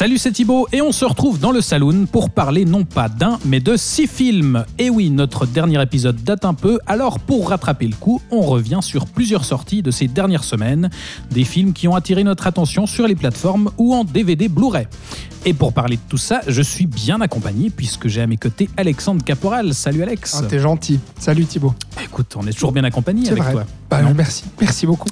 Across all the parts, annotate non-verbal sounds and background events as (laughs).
Salut, c'est Thibaut et on se retrouve dans le saloon pour parler non pas d'un mais de six films. Et oui, notre dernier épisode date un peu, alors pour rattraper le coup, on revient sur plusieurs sorties de ces dernières semaines, des films qui ont attiré notre attention sur les plateformes ou en DVD Blu-ray. Et pour parler de tout ça, je suis bien accompagné puisque j'ai à mes côtés Alexandre Caporal. Salut Alex. Ah, T'es gentil. Salut Thibaut. Écoute, on est toujours bien accompagné avec vrai. toi. Bah, Non merci. Merci beaucoup.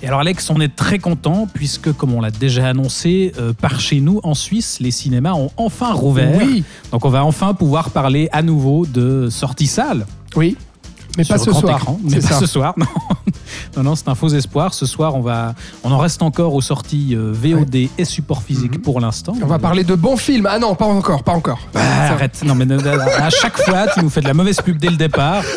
Et alors Alex, on est très content puisque, comme on l'a déjà annoncé, euh, par chez nous en Suisse, les cinémas ont enfin rouvert. Oui. Donc on va enfin pouvoir parler à nouveau de sortie salle. Oui. Mais pas ce soir. écran. Mais pas ça. ce soir, non. (laughs) non, non, c'est un faux espoir. Ce soir, on, va, on en reste encore aux sorties euh, VOD et support physique Mhm. pour l'instant. On va parler de bons films. Ah non, pas encore, pas encore. Bah, arrête, non mais à chaque fois, tu nous fais de la mauvaise pub dès le départ. (laughs)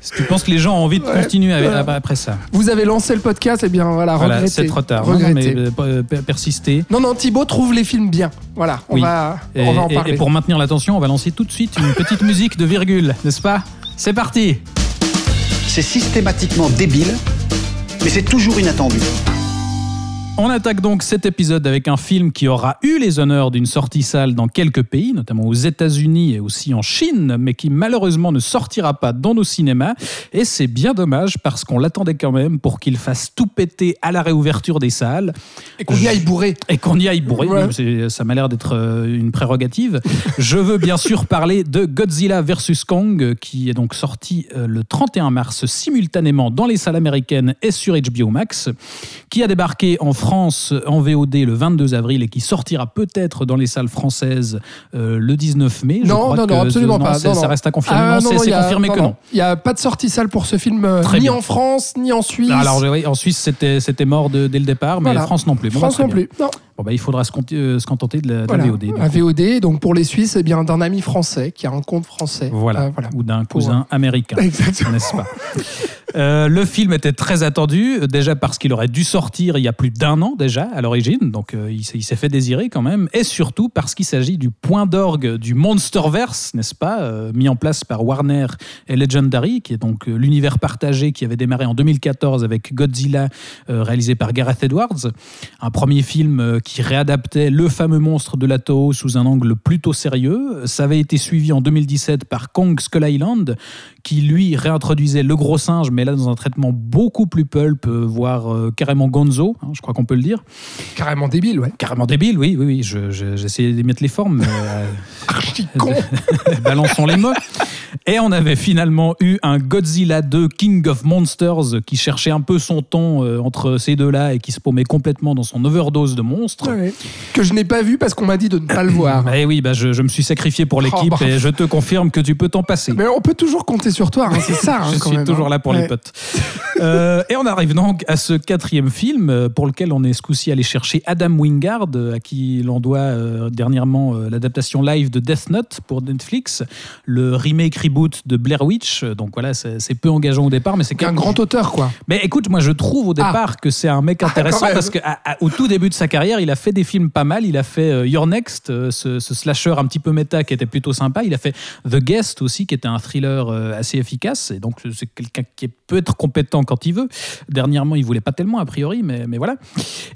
Si tu penses que les gens ont envie de Ouais. continuer avec- Ouais. après ça, Vous avez lancé le podcast, et bien voilà, voilà, regrettez. c'est trop tard. Non, non, Regrettez. mais euh, per- persister. Non, non, Thibaut trouve les films bien. Voilà, on, Oui. va, Et, on va en parler. et pour maintenir l'attention, on va lancer tout de suite une petite musique de virgule, n'est-ce pas? C'est parti C'est systématiquement débile, mais c'est toujours inattendu. On attaque donc cet épisode avec un film qui aura eu les honneurs d'une sortie salle dans quelques pays, notamment aux États-Unis et aussi en Chine, mais qui malheureusement ne sortira pas dans nos cinémas. Et c'est bien dommage parce qu'on l'attendait quand même pour qu'il fasse tout péter à la réouverture des salles Et qu'on y aille bourré. et qu'on y aille bourré. Ouais. Ça m'a l'air d'être euh, une prérogative. Je veux bien sûr parler de Godzilla vs Kong, qui est donc sorti euh, le 31 mars simultanément dans les salles américaines et sur HBO Max, qui a débarqué en France en VOD le 22 avril et qui sortira peut-être dans les salles françaises euh, le 19 mai. Je Non, crois non, non, absolument non, pas. Non, Ça reste à confirmer. Ah, Non, c'est- confirmé que non. Il n'y a pas de sortie salle pour ce film, euh, Très ni bien. en France, ni en Suisse. Alors oui, en Suisse, c'était mort de- dès le départ, mais Voilà. France non plus. Bah, France non plus. Bon, bah, il faudra se, euh, se contenter de la, de. VOD. Un. VOD, donc pour les Suisses, eh bien d'un ami français qui a un compte français. Voilà. Euh, voilà. Ou d'un Pour- cousin américain, (laughs) Exactement. n'est-ce pas? Euh, Le film était très attendu, déjà parce qu'il aurait dû sortir il y a plus d'un an déjà à l'origine, donc euh, il s'est- fait désirer quand même, et surtout parce qu'il s'agit du point d'orgue du Monsterverse, n'est-ce pas, mis en place par Warner et Legendary, qui est donc l'univers partagé qui avait démarré en 2014 avec Godzilla, réalisé par Gareth Edwards, un premier film qui réadaptait le fameux monstre de la Toho sous un angle plutôt sérieux. Ça avait été suivi en 2017 par Kong Skull Island, qui lui réintroduisait le gros singe, mais là dans un traitement beaucoup plus pulp, euh, voire euh, carrément gonzo, hein, je crois qu'on peut le dire. Carrément débile, ouais. Carrément débile, oui, oui, oui, je- je- j'essayais d'y mettre les formes, mais euh, (laughs) Archi con. (laughs) balançons les mots. Et on avait finalement eu un Godzilla 2 King of Monsters qui cherchait un peu son ton euh, entre ces deux-là et qui se paumait complètement dans son overdose de monstres. Ouais. Que je n'ai pas vu parce qu'on m'a dit de ne pas le voir. (coughs) Eh oui, bah je, je me suis sacrifié pour l'équipe Oh, bah. et je te confirme que tu peux t'en passer. Mais on peut toujours compter sur toi, hein, c'est ça. (laughs) hein, je quand suis même, toujours hein. là pour Ouais. les potes. (laughs) Euh, et on arrive donc à ce quatrième film euh, pour lequel on est ce coup-ci allé chercher Adam Wingard, euh, à qui l'on doit euh, dernièrement euh, l'adaptation live de Death Note pour Netflix, le remake reboot de Blair Witch. Donc voilà, c'est peu engageant au départ, mais c'est Un grand auteur, quoi. mais écoute, moi je trouve au départ que c'est un mec intéressant quand même. parce qu'au tout début de sa carrière, il a fait des films pas mal. Il a fait euh, Your Next, euh, ce, slasher un petit peu méta qui était plutôt sympa. Il a fait The Guest aussi, qui était un thriller euh, assez efficace. Et donc c'est quelqu'un qui peut être compétent quand il veut. Dernièrement, il voulait pas tellement a priori, mais, mais voilà.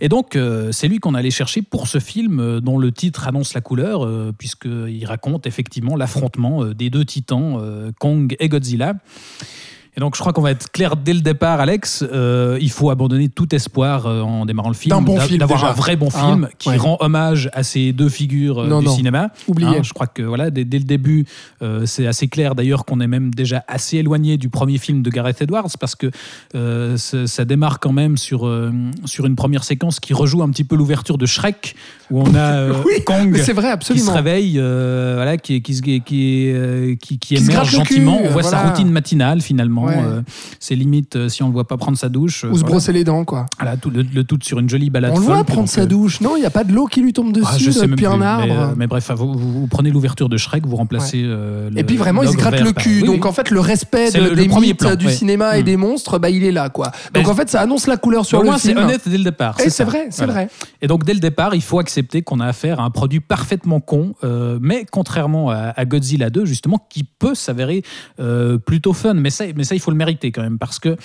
Et donc c'est lui qu'on allait chercher pour ce film dont le titre annonce la couleur, puisqu'il raconte effectivement l'affrontement des deux titans, Kong et Godzilla. Et donc, je crois qu'on va être clair dès le départ, Alex. Euh, il faut abandonner tout espoir euh, en démarrant le film, bon d'avoir un vrai bon Hein, film qui ouais. rend hommage à ces deux figures euh, Non, du non. cinéma. Oubliez. Hein, je crois que voilà, dès, dès le début, c'est assez clair d'ailleurs qu'on est même déjà assez éloigné du premier film de Gareth Edwards parce que ça, démarre quand même sur, sur une première séquence qui rejoue un petit peu l'ouverture de Shrek où on a (laughs) Oui, Kong vrai, qui se réveille, voilà, qui, qui, qui, émerge gentiment. On voit sa routine matinale finalement. Moment. Ouais. euh, c'est limite euh, si on le voit pas prendre sa douche. euh, Ou se voilà. brosser les dents, quoi. Voilà, tout, le, le tout sur une jolie balade. On le voit prendre sa douche. Non, il n'y a pas de l'eau qui lui tombe dessus ah, je sais même depuis plus, un mais, arbre. Mais, bref, vous, vous- vous prenez l'ouverture de Shrek, vous remplacez. euh, le- Et puis vraiment, il se gratte le cul. Oui, donc oui. en fait, le respect de- le- des mythes plan, du ouais. cinéma et des monstres, bah, il est là, quoi. Ben, Donc en fait, ça annonce la couleur sur le moins, c'est film. honnête dès le départ. Et c'est vrai, c'est vrai. Et donc, dès le départ, il faut accepter qu'on a affaire à un produit parfaitement con, mais contrairement à, Godzilla 2, justement, qui peut s'avérer plutôt fun. Mais ça, mais ça, il faut le mériter quand même, parce que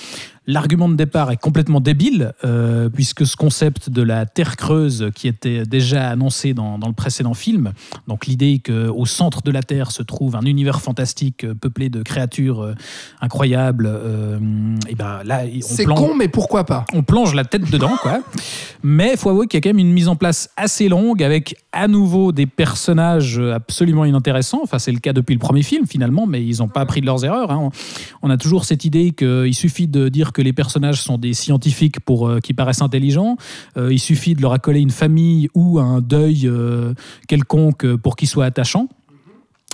l'argument de départ est complètement débile, euh, puisque ce concept de la Terre creuse qui était déjà annoncé dans, dans le précédent film, donc l'idée qu'au centre de la Terre se trouve un univers fantastique euh, peuplé de créatures euh, incroyables, euh, et ben là, on C'est plonge- con, mais pourquoi pas? on plonge la tête dedans, quoi. Mais il faut avouer qu'il y a quand même une mise en place assez longue avec à nouveau des personnages absolument inintéressants. Enfin, c'est le cas depuis le premier film finalement, mais ils n'ont pas appris de leurs erreurs. hein. On a toujours cette idée qu'il suffit de dire que les personnages sont des scientifiques pour euh, qui paraissent intelligents. Euh, il suffit de leur accoler une famille ou un deuil euh, quelconque pour qu'ils soient attachants.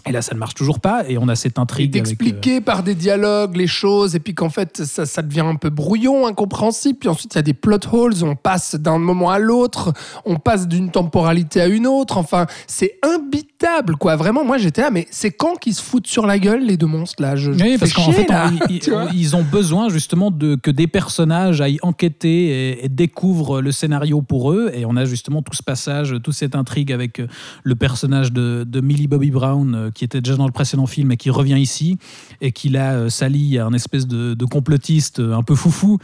Et là, ça ne marche toujours pas. Et on a cette Et intrigue avec. euh, d'expliquer par des dialogues les choses, et puis qu'en fait, ça, ça devient un peu brouillon, incompréhensible. Puis ensuite, il y a des plot holes, on passe d'un moment à l'autre, on passe d'une temporalité à une autre. Enfin, c'est imbitable, quoi. Vraiment, moi, j'étais là, mais c'est quand qu'ils se foutent sur la gueule, les deux monstres, là? Je, Oui, parce qu'en fait, là, (laughs) ils, ont besoin justement de que des personnages aillent enquêter et, et découvrent le scénario pour eux. Et on a justement tout ce passage, toute cette intrigue avec euh, le personnage de, de Millie Bobby Brown euh, qui était déjà dans le précédent film et qui revient ici et qui là euh, s'allie à un espèce de, complotiste euh, un peu foufou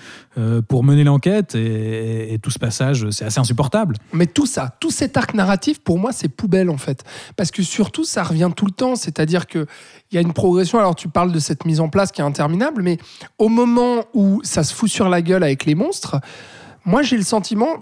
pour mener l'enquête. Et, tout ce passage, c'est assez insupportable. Mais tout ça, tout cet arc narratif, pour moi, c'est poubelle en fait. Parce que surtout, ça revient tout le temps. C'est-à-dire qu'il y a une progression. Alors, tu parles de cette mise en place qui est interminable, mais au moment où ça se fout sur la gueule avec les monstres, moi, j'ai le sentiment.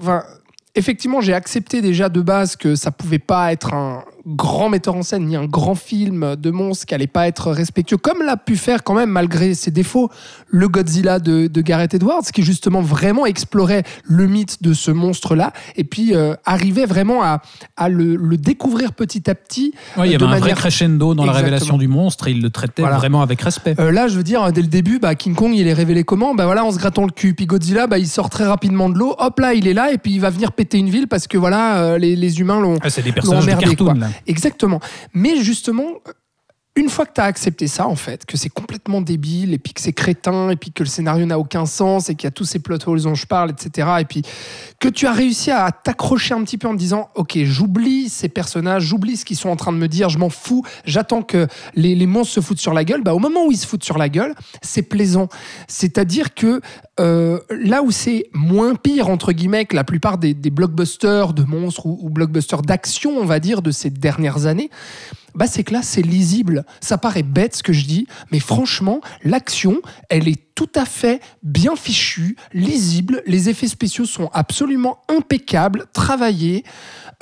Effectivement, j'ai accepté déjà de base que ça pouvait pas être un grand metteur en scène ni un grand film de monstres qui allait pas être respectueux, comme l'a pu faire quand même, malgré ses défauts, le Godzilla de, de Gareth Edwards, qui justement vraiment explorait le mythe de ce monstre-là, et puis euh, arrivait vraiment à, à le, le découvrir petit à petit. Ouais, il y euh, avait de un vrai manière- crescendo dans la révélation du monstre et il le traitait Voilà. vraiment avec respect. Euh, là, je veux dire, dès le début, bah, King Kong, il est révélé comment? Bah voilà, en se grattant le cul. Puis Godzilla, bah, il sort très rapidement de l'eau. Hop là, il est là, et puis il va venir péter une ville parce que voilà, les, les humains l'ont Ah, c'est des personnages de emmerdé, cartoon, là. Exactement. Mais justement, une fois que tu as accepté ça, en fait, que c'est complètement débile, et puis que c'est crétin, et puis que le scénario n'a aucun sens, et qu'il y a tous ces plot holes dont je parle, etc., et puis que tu as réussi à t'accrocher un petit peu en te disant, ok, j'oublie ces personnages, j'oublie ce qu'ils sont en train de me dire, je m'en fous, j'attends que les, monstres se foutent sur la gueule, bah, au moment où ils se foutent sur la gueule, c'est plaisant. C'est-à-dire que euh, là où c'est moins pire, entre guillemets, que la plupart des, blockbusters de monstres ou blockbusters d'action, on va dire, de ces dernières années, bah c'est que là, c'est lisible. Ça paraît bête ce que je dis, mais franchement, l'action, elle est tout à fait bien fichue, lisible. Les effets spéciaux sont absolument impeccables, travaillés.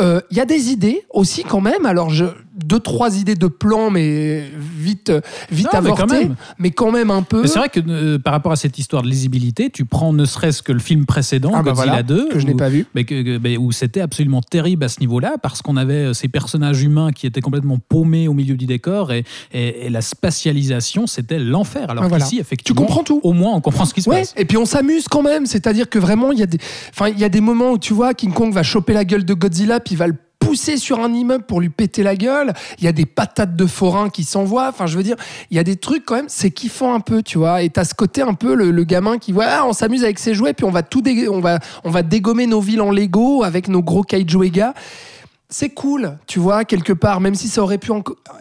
Euh, Il y a des idées aussi quand même. Alors, je, deux, trois idées de plans, mais vite, vite Non, mais quand avortées, même. mais quand même un peu. C'est vrai que euh, par rapport à cette histoire de lisibilité, tu prends ne serait-ce que le film précédent, Ah bah Godzilla voilà, 2, que je n'ai pas vu. mais que- que- mais où c'était absolument terrible à ce niveau-là, parce qu'on avait euh, ces personnages humains qui étaient complètement paumés au milieu du décor, et, et- et la spatialisation, c'était l'enfer. Alors Ah, voilà. qu'ici, Tu effectivement, comprends tout. Au moins on comprend ce qui se Ouais, passe. et puis on s'amuse quand même, c'est-à-dire que vraiment il y a des enfin il y a des moments où tu vois King Kong va choper la gueule de Godzilla puis il va le pousser sur un immeuble pour lui péter la gueule, il y a des patates de forain qui s'envoient, enfin je veux dire, il y a des trucs quand même, c'est kiffant un peu, tu vois, et t'as ce côté un peu le, le gamin qui voit ah, on s'amuse avec ses jouets puis on va tout dé- on va on va dégommer nos villes en Lego avec nos gros kaiju gars c'est cool, tu vois, quelque part, même si ça aurait pu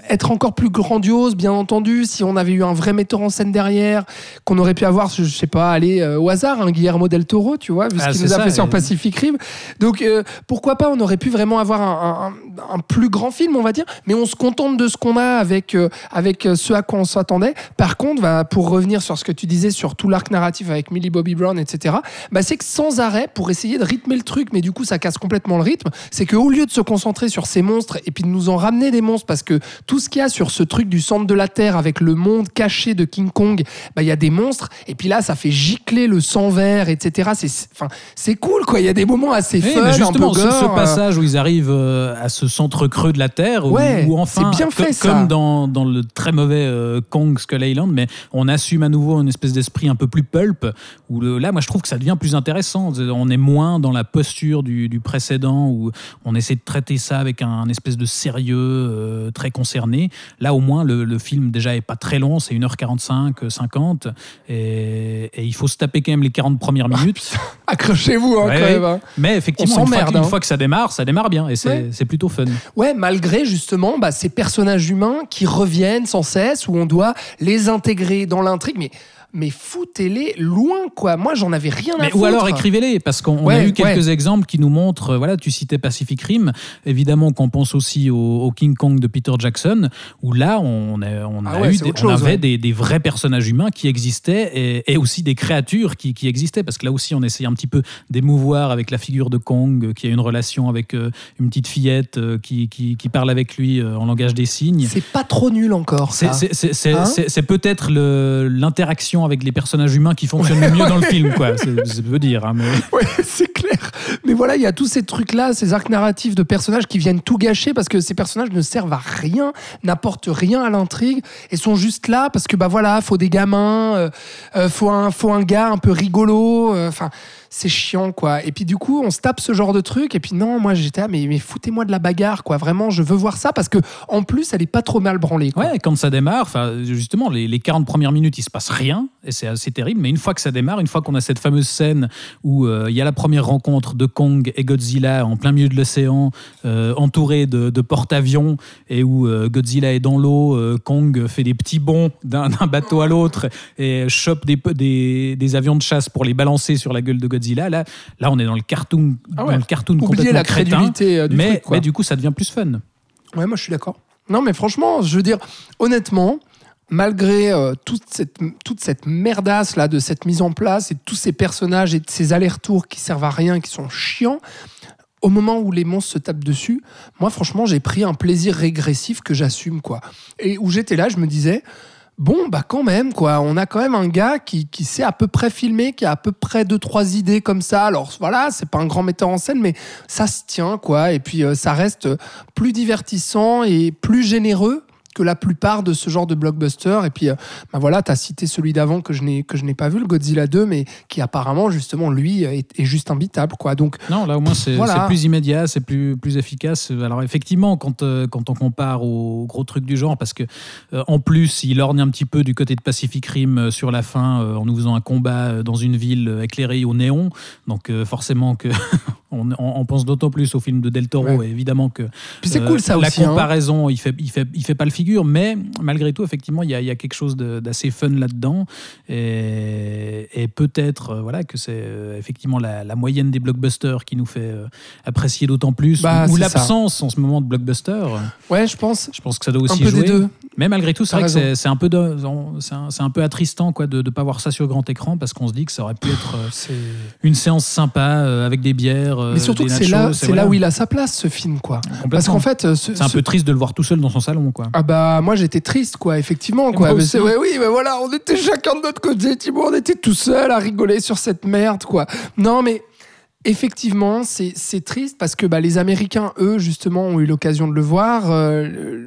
être encore plus grandiose, bien entendu, si on avait eu un vrai metteur en scène derrière, qu'on aurait pu avoir, je, sais pas, aller euh, au hasard, un Guillermo del Toro, tu vois, vu Ah, ce qu'il c'est nous a ça, fait sur et- Pacific Rim. Donc, euh, pourquoi pas, on aurait pu vraiment avoir un, un- un plus grand film, on va dire, mais on se contente de ce qu'on a avec, euh, avec euh, ce à quoi on s'attendait. Par contre, bah, pour revenir sur ce que tu disais sur tout l'arc narratif avec Millie Bobby Brown, etc., bah, c'est que sans arrêt, pour essayer de rythmer le truc, mais du coup, ça casse complètement le rythme, c'est qu'au lieu de se concentrer concentrer sur ces monstres et puis de nous en ramener des monstres parce que tout ce qu'il y a sur ce truc du centre de la Terre avec le monde caché de King Kong, bah, il y a des monstres et puis là ça fait gicler le sang vert, etc. C'est, enfin, c'est cool quoi. Il y a des moments assez Oui, fun, mais un peu justement, ce, gore, ce euh, passage où ils arrivent euh, à ce centre creux de la Terre, où, Ouais, où enfin, c'est bien fait, ça. comme dans, dans le très mauvais euh, Kong Skull Island, mais on assume à nouveau une espèce d'esprit un peu plus pulp, où le- là, moi, je trouve que ça devient plus intéressant. On est moins dans la posture du, du précédent, où on essaie de traiter ça avec un, espèce de sérieux euh, très concerné. Là, au moins, le, le film, déjà, est pas très long, c'est 1h45, 50, et, et il faut se taper quand même les 40 premières minutes. (laughs) Accrochez-vous hein, Ouais, quand même. hein. Mais effectivement, On une fois, hein. fois que ça démarre, ça démarre bien, et c'est Ouais. plutôt fun. Ouais, malgré justement bah, ces personnages humains qui reviennent sans cesse, où on doit les intégrer dans l'intrigue, mais, mais foutez-les loin, quoi. Moi, j'en avais rien à Mais, foutre. ou alors écrivez-les, parce qu'on on a eu quelques exemples qui nous montrent, voilà, tu citais Pacific Rim, évidemment qu'on pense aussi au, au King Kong de Peter Jackson, où là, on, a, on, a Ah ouais, eu des- on avait des, des vrais personnages humains qui existaient et, et aussi des créatures qui, qui existaient, parce que là aussi, on essaye un petit peu d'émouvoir avec la figure de Kong, euh, qui a une relation avec euh, une petite fillette euh, qui, qui, qui parle avec lui euh, en langage des signes. C'est pas trop nul encore, C'est- ça. Hein peut-être le- avec les personnages humains qui fonctionne le mieux dans le film, quoi. C'est- Ça veut dire, hein, mais... Ouais, c'est clair. Mais voilà, il y a tous ces trucs-là, ces arcs narratifs de personnages qui viennent tout gâcher parce que ces personnages ne servent à rien, n'apportent rien à l'intrigue et sont juste là parce que bah voilà, faut des gamins, euh, euh, faut un faut un gars un peu rigolo. euh, Enfin, c'est chiant quoi. Et puis du coup, on se tape ce genre de truc et puis non, moi j'étais là, mais mais foutez-moi de la bagarre quoi. Vraiment, je veux voir ça parce que en plus, elle est pas trop mal branlée. Quoi. Ouais, quand ça démarre, justement, les, les 40 premières minutes, il se passe rien, et c'est assez terrible. Mais une fois que ça démarre, une fois qu'on a cette fameuse scène où euh, il y a la première rencontre de Kong et Godzilla en plein milieu de l'océan, euh, entouré de, de porte-avions, et où euh, Godzilla est dans l'eau, euh, Kong fait des petits bonds d'un bateau à l'autre et chope des, des, des avions de chasse pour les balancer sur la gueule de Godzilla. Là, là on est dans le cartoon, Ah ouais. dans le cartoon Oubliez complètement la crétin, crédulité euh, du mais, truc. Quoi. mais du coup, ça devient plus fun. Ouais, moi je suis d'accord. Non, mais franchement, je veux dire, honnêtement, malgré euh, toute, cette, toute cette merdasse là de cette mise en place et tous ces personnages et ces allers-retours qui servent à rien, qui sont chiants, au moment où les monstres se tapent dessus, moi franchement, j'ai pris un plaisir régressif que j'assume, quoi. Et où j'étais là, je me disais. Bon, bah quand même, quoi. On a quand même un gars qui, qui sait à peu près filmer, qui a à peu près deux, trois idées comme ça. Alors voilà, c'est pas un grand metteur en scène, mais ça se tient, quoi. Et puis euh, ça reste plus divertissant et plus généreux que la plupart de ce genre de blockbuster. Et puis, euh, bah voilà, tu as cité celui d'avant que je n'ai que je n'ai pas vu, le Godzilla 2, mais qui apparemment, justement, lui, est, est juste imbitable. Quoi. Donc, Non, là au moins c'est Voilà. plus immédiat, c'est plus, plus efficace. Alors effectivement, quand, euh, quand on compare aux gros trucs du genre, parce que euh, en plus, il orne un petit peu du côté de Pacific Rim euh, sur la fin euh, en nous faisant un combat euh, dans une ville euh, éclairée au néon. Donc euh, forcément que (laughs) on, pense d'autant plus au film de Del Toro, Ouais. et évidemment que puis c'est euh, cool ça la aussi. hein. comparaison, il fait, il fait, il fait pas le figure, mais malgré tout, effectivement, il y a, il y a quelque chose d'assez fun là-dedans, et, et peut-être, euh, voilà, que c'est euh, effectivement la, la moyenne des blockbusters qui nous fait euh, apprécier d'autant plus, Bah, ou, l'absence en ce moment de blockbusters. Ouais, je pense. Je pense que ça doit Un aussi peu jouer. des deux. Mais malgré tout, c'est vrai que raison. c'est- c'est un peu, de- c'est un, peu attristant, quoi, de ne pas voir ça sur grand écran, parce qu'on se dit que ça aurait pu être euh, une séance sympa euh, avec des bières, euh, Mais surtout c'est là, voilà. là où il a sa place, ce film, quoi. Parce qu'en fait, ce- c'est un ce- peu triste de le voir tout seul dans son salon, quoi. Ah bah moi j'étais triste quoi effectivement Et quoi Mais c'est- ouais, oui mais voilà on était chacun de notre côté Thibaut on était tout seul à rigoler sur cette merde quoi non mais effectivement c'est c'est triste parce que bah, les Américains eux justement ont eu l'occasion de le voir euh,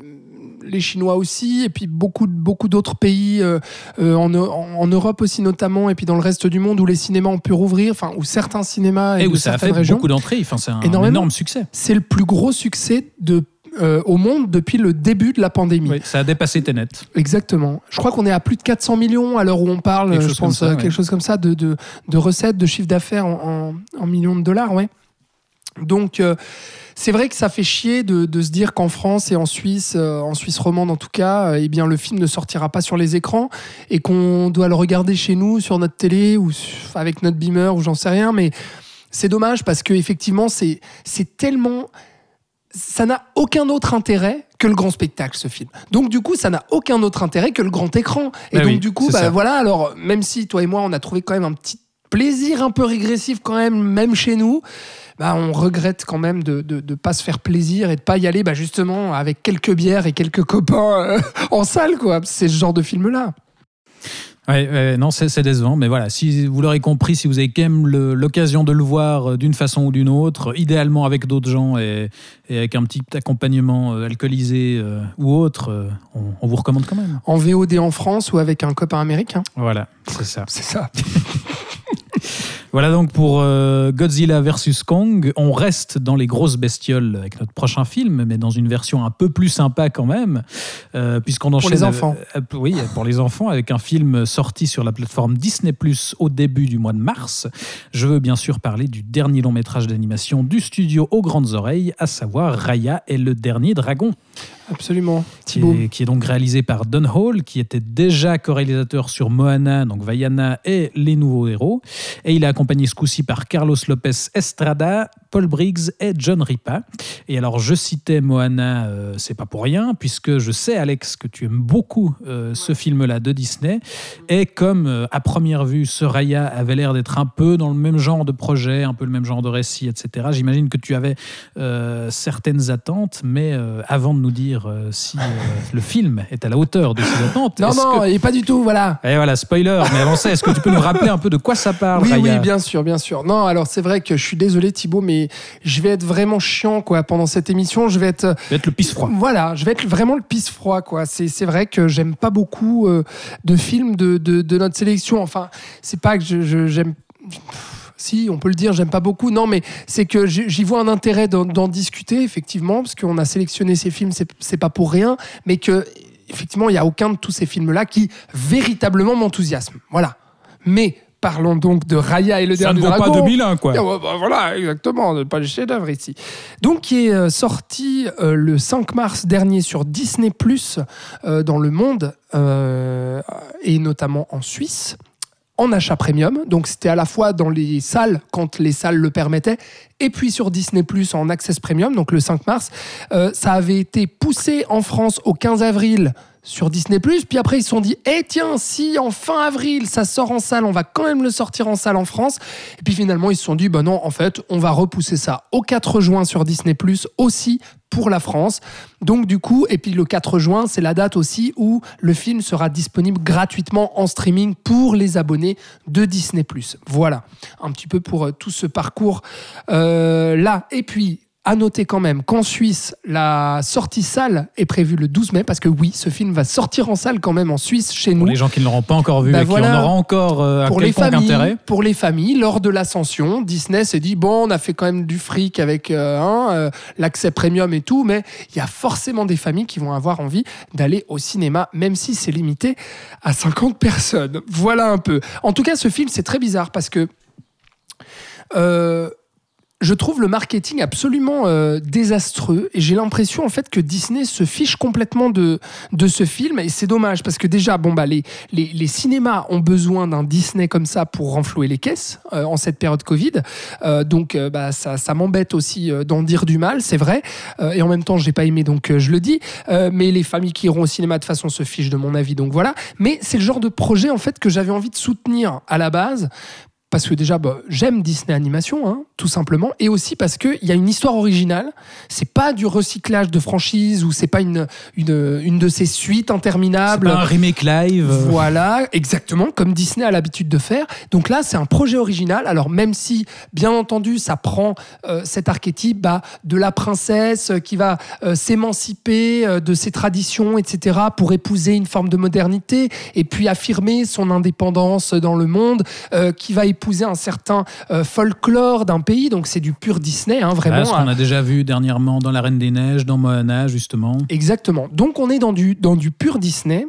les Chinois aussi, et puis beaucoup, beaucoup d'autres pays euh, euh, en, Europe aussi notamment, et puis dans le reste du monde où les cinémas ont pu rouvrir, enfin où certains cinémas et, où ça a fait régions, beaucoup d'entrées. Enfin, c'est un énorme succès. c'est le plus gros succès de, euh, au monde depuis le début de la pandémie. Oui, ça a dépassé Tenet. Exactement. Je crois qu'on est à plus de 400 millions à l'heure où on parle, Quelque je pense, ça, ouais. quelque chose comme ça, de, de, de recettes, de chiffre d'affaires en, en- en millions de dollars, ouais. Donc, euh, c'est vrai que ça fait chier de, de se dire qu'en France et en Suisse, euh, en Suisse romande en tout cas, euh, eh bien, le film ne sortira pas sur les écrans et qu'on doit le regarder chez nous, sur notre télé ou avec notre beamer ou j'en sais rien. Mais c'est dommage parce que effectivement, c'est c'est tellement ça n'a aucun autre intérêt que le grand spectacle, ce film. Donc, du coup, ça n'a aucun autre intérêt que le grand écran. Et donc, oui, du coup, bah, ça. voilà, alors, même si toi et moi, on a trouvé quand même un petit plaisir un peu régressif quand même, même chez nous, bah, on regrette quand même de ne pas se faire plaisir et de pas y aller bah, justement avec quelques bières et quelques copains euh, (laughs) en salle. quoi. C'est ce genre de film-là. Ouais, non, c'est décevant, mais voilà, si vous l'aurez compris, si vous avez quand même l'occasion de le voir euh, d'une façon ou d'une autre, idéalement avec d'autres gens et, avec un petit accompagnement euh, alcoolisé ou autre, on, on, vous recommande quand même. En VOD en France ou avec un copain américain Voilà, c'est ça. c'est ça. (laughs) Voilà donc pour euh, Godzilla vs Kong. On reste dans les grosses bestioles avec notre prochain film, mais dans une version un peu plus sympa quand même, euh, puisqu'on enchaîne. Pour les enfants. Euh, oui, pour les enfants, avec un film sorti sur la plateforme Disney Plus au début du mois de mars. Je veux bien sûr parler du dernier long métrage d'animation du studio aux grandes oreilles, à savoir Raya et le dernier dragon. Absolument. Qui est, qui est, donc réalisé par Don Hall, qui était déjà co-réalisateur sur Moana, donc Vaiana et Les Nouveaux Héros. Et il est accompagné ce coup-ci par Carlos Lopez Estrada, Paul Briggs et John Ripa. Et alors, je citais Moana, euh, c'est pas pour rien, puisque je sais, Alex, que tu aimes beaucoup euh, ce film-là de Disney. Et comme euh, à première vue, ce Raya avait l'air d'être un peu dans le même genre de projet, un peu le même genre de récit, etc., j'imagine que tu avais certaines attentes, mais avant de nous dire si le film est à la hauteur de ces attentes. Non, non, et pas du tout, voilà. Et voilà, spoiler, mais avant ça, est-ce que tu peux nous rappeler un peu de quoi ça parle Oui, oui, bien sûr, bien sûr. Non, alors c'est vrai que je suis désolé, Thibaut, mais je vais être vraiment chiant quoi pendant cette émission. Je vais être, être le pisse froid. Voilà, je vais être vraiment le pisse froid quoi. C'est vrai que j'aime pas beaucoup euh, de films de, de, notre sélection. Enfin, c'est pas que je j'aime. si, on peut le dire, j'aime pas beaucoup. Non, mais c'est que j'y vois un intérêt d'en discuter, effectivement, parce qu'on a sélectionné ces films, c'est pas pour rien, mais que, effectivement, il n'y a aucun de tous ces films-là qui véritablement m'enthousiasme. Voilà. Mais Parlons donc de Raya et le dernier dragon. Ça ne vaut pas 2001, quoi. Ah, bah, voilà, exactement, pas le chef-d'œuvre ici. Donc, qui est euh, sorti euh, le 5 mars dernier sur Disney Plus euh, dans le monde et notamment en Suisse en achat premium. Donc c'était à la fois dans les salles quand les salles le permettaient et puis sur Disney Plus en access premium, donc le 5 mars. ça avait été poussé en France au 15 avril sur Disney+. Puis après, ils se sont dit, eh tiens, si en fin avril, ça sort en salle, on va quand même le sortir en salle en France. Et puis finalement, ils se sont dit, bah non, en fait, on va repousser ça au 4 juin sur Disney+, aussi pour la France. Donc du coup, et puis le 4 juin, c'est la date aussi où le film sera disponible gratuitement en streaming pour les abonnés de Disney+. Voilà, un petit peu pour euh, tout ce parcours euh, là. Et puis, à noter quand même qu'en Suisse, la sortie salle est prévue le 12 mai, parce que oui, ce film va sortir en salle quand même en Suisse chez nous. Pour les gens qui ne l'auront pas encore vu bah et qui en auront encore euh, pour les familles, intérêt. Pour les familles, lors de l'ascension, Disney s'est dit, bon, on a fait quand même du fric avec euh, hein, euh, l'accès premium et tout, mais il y a forcément des familles qui vont avoir envie d'aller au cinéma, même si c'est limité à 50 personnes. Voilà un peu. En tout cas, ce film, c'est très bizarre parce que je trouve le marketing absolument euh, désastreux et j'ai l'impression en fait que Disney se fiche complètement de, de ce film et c'est dommage parce que déjà bon bah les, les, cinémas ont besoin d'un Disney comme ça pour renflouer les caisses euh, en cette période Covid. Euh, donc bah ça, ça m'embête aussi d'en dire du mal c'est vrai. Et en même temps je n'ai pas aimé donc je le dis. Mais les familles qui iront au cinéma de façon se fichent de mon avis donc voilà. Mais c'est le genre de projet en fait que j'avais envie de soutenir à la base parce que déjà, bah, j'aime Disney Animation, hein, tout simplement, et aussi parce qu'il y a une histoire originale. C'est pas du recyclage de franchise ou c'est pas une, une, une, de ces suites interminables. Pas un remake live. Voilà, exactement, comme Disney a l'habitude de faire. Donc là, c'est un projet original. Alors même si, bien entendu, ça prend euh, cet archétype bah, de la princesse qui va euh, s'émanciper euh, de ses traditions, etc., pour épouser une forme de modernité et puis affirmer son indépendance dans le monde, qui va épouser épouser un certain euh, folklore d'un pays. Donc c'est du pur Disney, hein, vraiment. ce qu'on a déjà vu dernièrement dans La Reine des Neiges, dans Moana, justement. Exactement. Donc on est dans du, dans du pur Disney,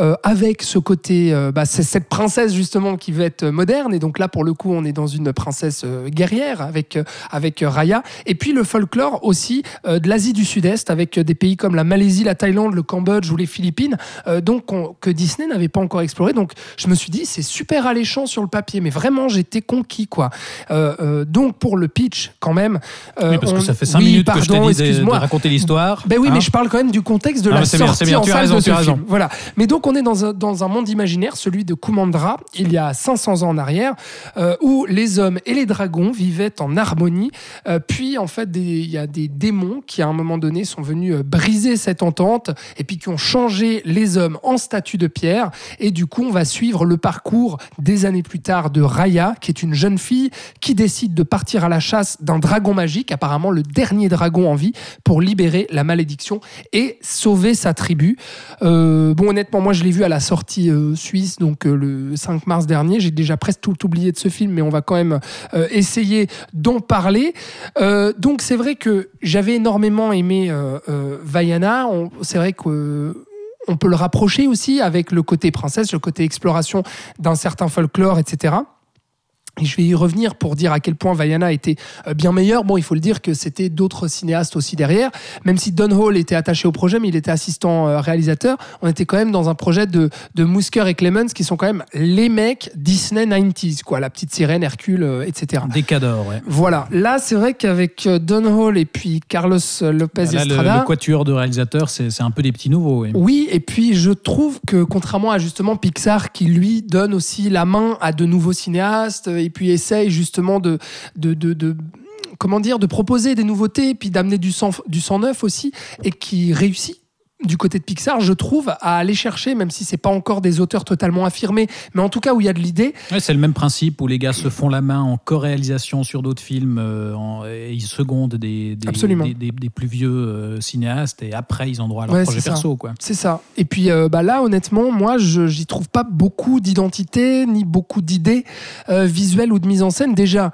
euh, avec ce côté, euh, bah, c'est cette princesse justement qui veut être moderne. Et donc là, pour le coup, on est dans une princesse guerrière avec, avec Raya. Et puis le folklore aussi de l'Asie du Sud-Est, avec des pays comme la Malaisie, la Thaïlande, le Cambodge ou les Philippines, donc que Disney n'avait pas encore exploré. Donc je me suis dit, c'est super alléchant sur le papier, mais vraiment, j'étais conquis, quoi. Euh, euh, donc, pour le pitch, quand même. euh, Oui, parce que ça fait 5 oui, minutes que je t'ai dit de- raconter l'histoire. Ben oui, Hein mais je parle quand même du contexte de Ah, la bien, sortie c'est bien, en salle raison, de ce film. Voilà. Mais donc on est dans un, dans un monde imaginaire, celui de Kumandra, il y a 500 ans en arrière, euh, où les hommes et les dragons vivaient en harmonie. Euh, puis en fait, il y a des démons qui à un moment donné sont venus euh, briser cette entente et puis qui ont changé les hommes en statues de pierre. Et du coup, on va suivre le parcours des années plus tard de Raya, qui est une jeune fille qui décide de partir à la chasse d'un dragon magique, apparemment le dernier dragon en vie, pour libérer la malédiction et sauver sa tribu. Euh, bon, honnêtement, moi je l'ai vu à la sortie euh, suisse, donc euh, le 5 mars dernier. J'ai déjà presque tout oublié de ce film, mais on va quand même essayer d'en parler. Donc c'est vrai que j'avais énormément aimé Vaiana. C'est vrai que on peut le rapprocher aussi avec le côté princesse, le côté exploration d'un certain folklore, etc. Et je vais y revenir pour dire à quel point Vaiana était euh, bien meilleur. Bon, il faut le dire que c'était d'autres cinéastes aussi derrière. Même si Don Hall était attaché au projet, mais il était assistant euh, réalisateur, on était quand même dans un projet de, de Musker et Clemens, qui sont quand même les mecs Disney 90s, quoi. La petite sirène, Hercule, euh, etc. Des cadors, ouais. Voilà. Là, c'est vrai qu'avec Don Hall et puis Carlos Lopez Là, le, Estrada. le quatuor de réalisateurs, c'est un peu des petits nouveaux. Oui, et puis je trouve que contrairement à justement Pixar qui lui donne aussi la main à de nouveaux cinéastes et puis essaye justement de, de, de, proposer des nouveautés puis d'amener du sang, du sang neuf aussi et qui réussit du côté de Pixar, je trouve, à aller chercher, même si c'est pas encore des auteurs totalement affirmés, mais en tout cas où il y a de l'idée, Ouais, c'est le même principe où les gars se font la main en co-réalisation sur d'autres films euh, en- et ils secondent des, des, Absolument. des, des- des plus vieux euh, cinéastes et après ils ont droit à leur Ouais, projet c'est ça. perso. Quoi. C'est ça. Et puis euh, bah là, honnêtement, moi, je j'y trouve pas beaucoup d'identité ni beaucoup d'idées visuelles ou de mise en scène. Déjà,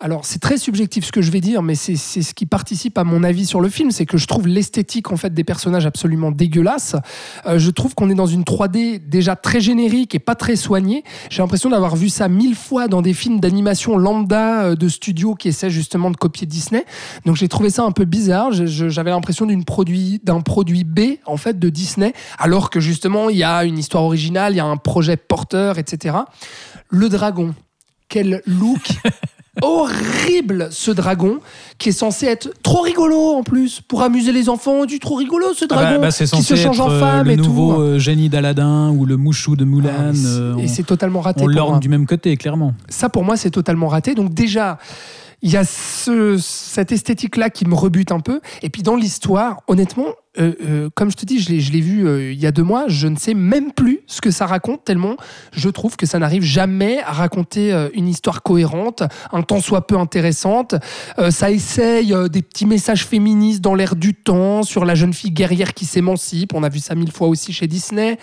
alors c'est très subjectif ce que je vais dire, mais c'est ce qui participe à mon avis sur le film, c'est que je trouve l'esthétique en fait des personnages absolument dégueulasse. Euh, je trouve qu'on est dans une 3D déjà très générique et pas très soignée. J'ai l'impression d'avoir vu ça mille fois dans des films d'animation lambda euh, de studio qui essaient justement de copier Disney. Donc j'ai trouvé ça un peu bizarre. J'avais l'impression d'une produit d'un produit B en fait de Disney, alors que justement il y a une histoire originale, il y a un projet porteur, etc. Le dragon, quel look (laughs) horrible ce dragon qui est censé être trop rigolo en plus pour amuser les enfants. Du trop rigolo ce Ah bah- dragon bah, qui se change être en euh, femme le et nouveau tout. euh, génie d'Aladin ou le mouchou de Mulan. Ah, euh, et c'est totalement raté. on l'orne du même côté, clairement. Ça, pour moi, c'est totalement raté. Donc déjà, il y a ce- cette esthétique-là qui me rebute un peu. Et puis dans l'histoire, honnêtement, euh, euh, comme je te dis, je l'ai, je vu euh, il y a deux mois, je ne sais même plus ce que ça raconte, tellement je trouve que ça n'arrive jamais à raconter une histoire cohérente, un tant soit peu intéressante. Ça essaye des petits messages féministes dans l'air du temps, sur la jeune fille guerrière qui s'émancipe. On a vu ça mille fois aussi chez Disney.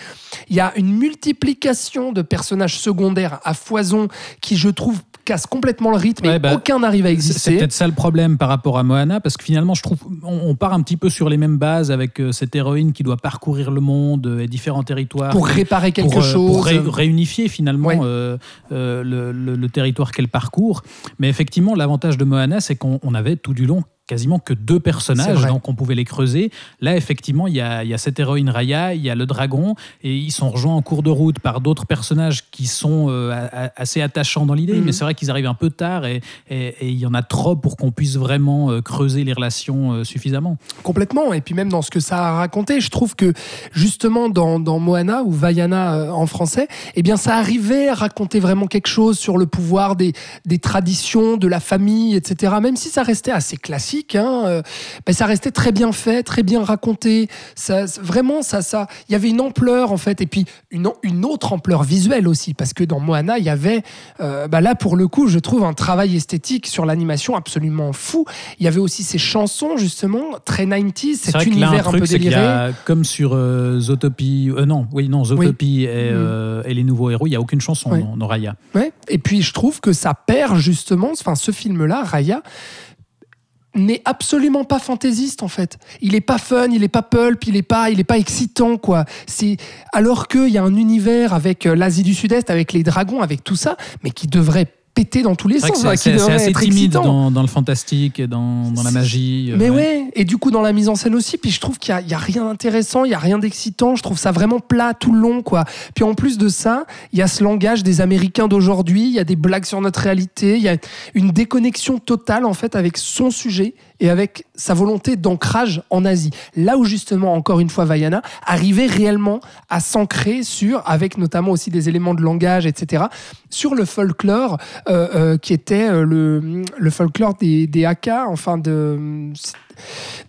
Il y a une multiplication de personnages secondaires à foison qui, je trouve, casse complètement le rythme Ouais, et bah, aucun n'arrive à C'est c'est exister. peut-être ça le problème par rapport à Moana, parce que finalement, je trouve, on, on part un petit peu sur les mêmes bases avec euh, cette héroïne qui doit parcourir le monde et différents territoires. Pour réparer quelque pour, euh, chose. pour ré- réunifier finalement Ouais. euh, euh, le, le- le territoire qu'elle parcourt. Mais effectivement, l'avantage de Moana, c'est qu'on on avait tout du long quasiment que deux personnages, donc on pouvait les creuser. Là, effectivement, il y a, il y a cette héroïne Raya, il y a le dragon, et ils sont rejoints en cours de route par d'autres personnages qui sont euh, a- assez attachants dans l'idée, Mhm. mais c'est vrai qu'ils arrivent un peu tard et, et- et il y en a trop pour qu'on puisse vraiment euh, creuser les relations euh, suffisamment. Complètement. Et puis même dans ce que ça a raconté, je trouve que justement dans, dans Moana ou Vaiana en français, eh bien ça arrivait à raconter vraiment quelque chose sur le pouvoir des, des traditions, de la famille, etc. Même si ça restait assez classique, hein, euh, ben, ça restait très bien fait, très bien raconté. Ça, vraiment, ça, ça, il y avait une ampleur en fait, et puis une, une autre ampleur visuelle aussi, parce que dans Moana, il y avait, euh, bah là pour le coup, je trouve un travail esthétique sur l'animation absolument fou. Il y avait aussi ces chansons justement très 90s, C'est cet qu'il a un univers un, truc, peu y déliré. a, comme sur euh, Zootopie, euh, non, oui, non, Zootopie et, euh, et les nouveaux héros, il n'y a aucune chanson dans, dans Raya. Ouais. Et puis je trouve que ça perd justement, enfin ce film-là, Raya, n'est absolument pas fantaisiste en fait. Il est pas fun, il est pas pulp, il est pas, il est pas excitant quoi. C'est alors qu'il y a un univers avec euh, l'Asie du Sud-Est, avec les dragons, avec tout ça, mais qui devrait péter dans tous les sens, c'est hein, assez, être timide dans, dans le fantastique et dans, dans la magie. euh, Mais ouais. et du coup dans la mise en scène aussi, puis je trouve qu'il n'y a, rien d'intéressant, il n'y a rien d'excitant, je trouve ça vraiment plat tout le long, quoi. Puis en plus de ça, il y a ce langage des Américains d'aujourd'hui, il y a des blagues sur notre réalité, il y a une déconnexion totale en fait avec son sujet et avec sa volonté d'ancrage en Asie. Là où justement, encore une fois, Vaiana arrivait réellement à s'ancrer sur, avec notamment aussi des éléments de langage, etc., sur le folklore euh, euh, qui était euh, le, le folklore des, des Hakka, enfin de,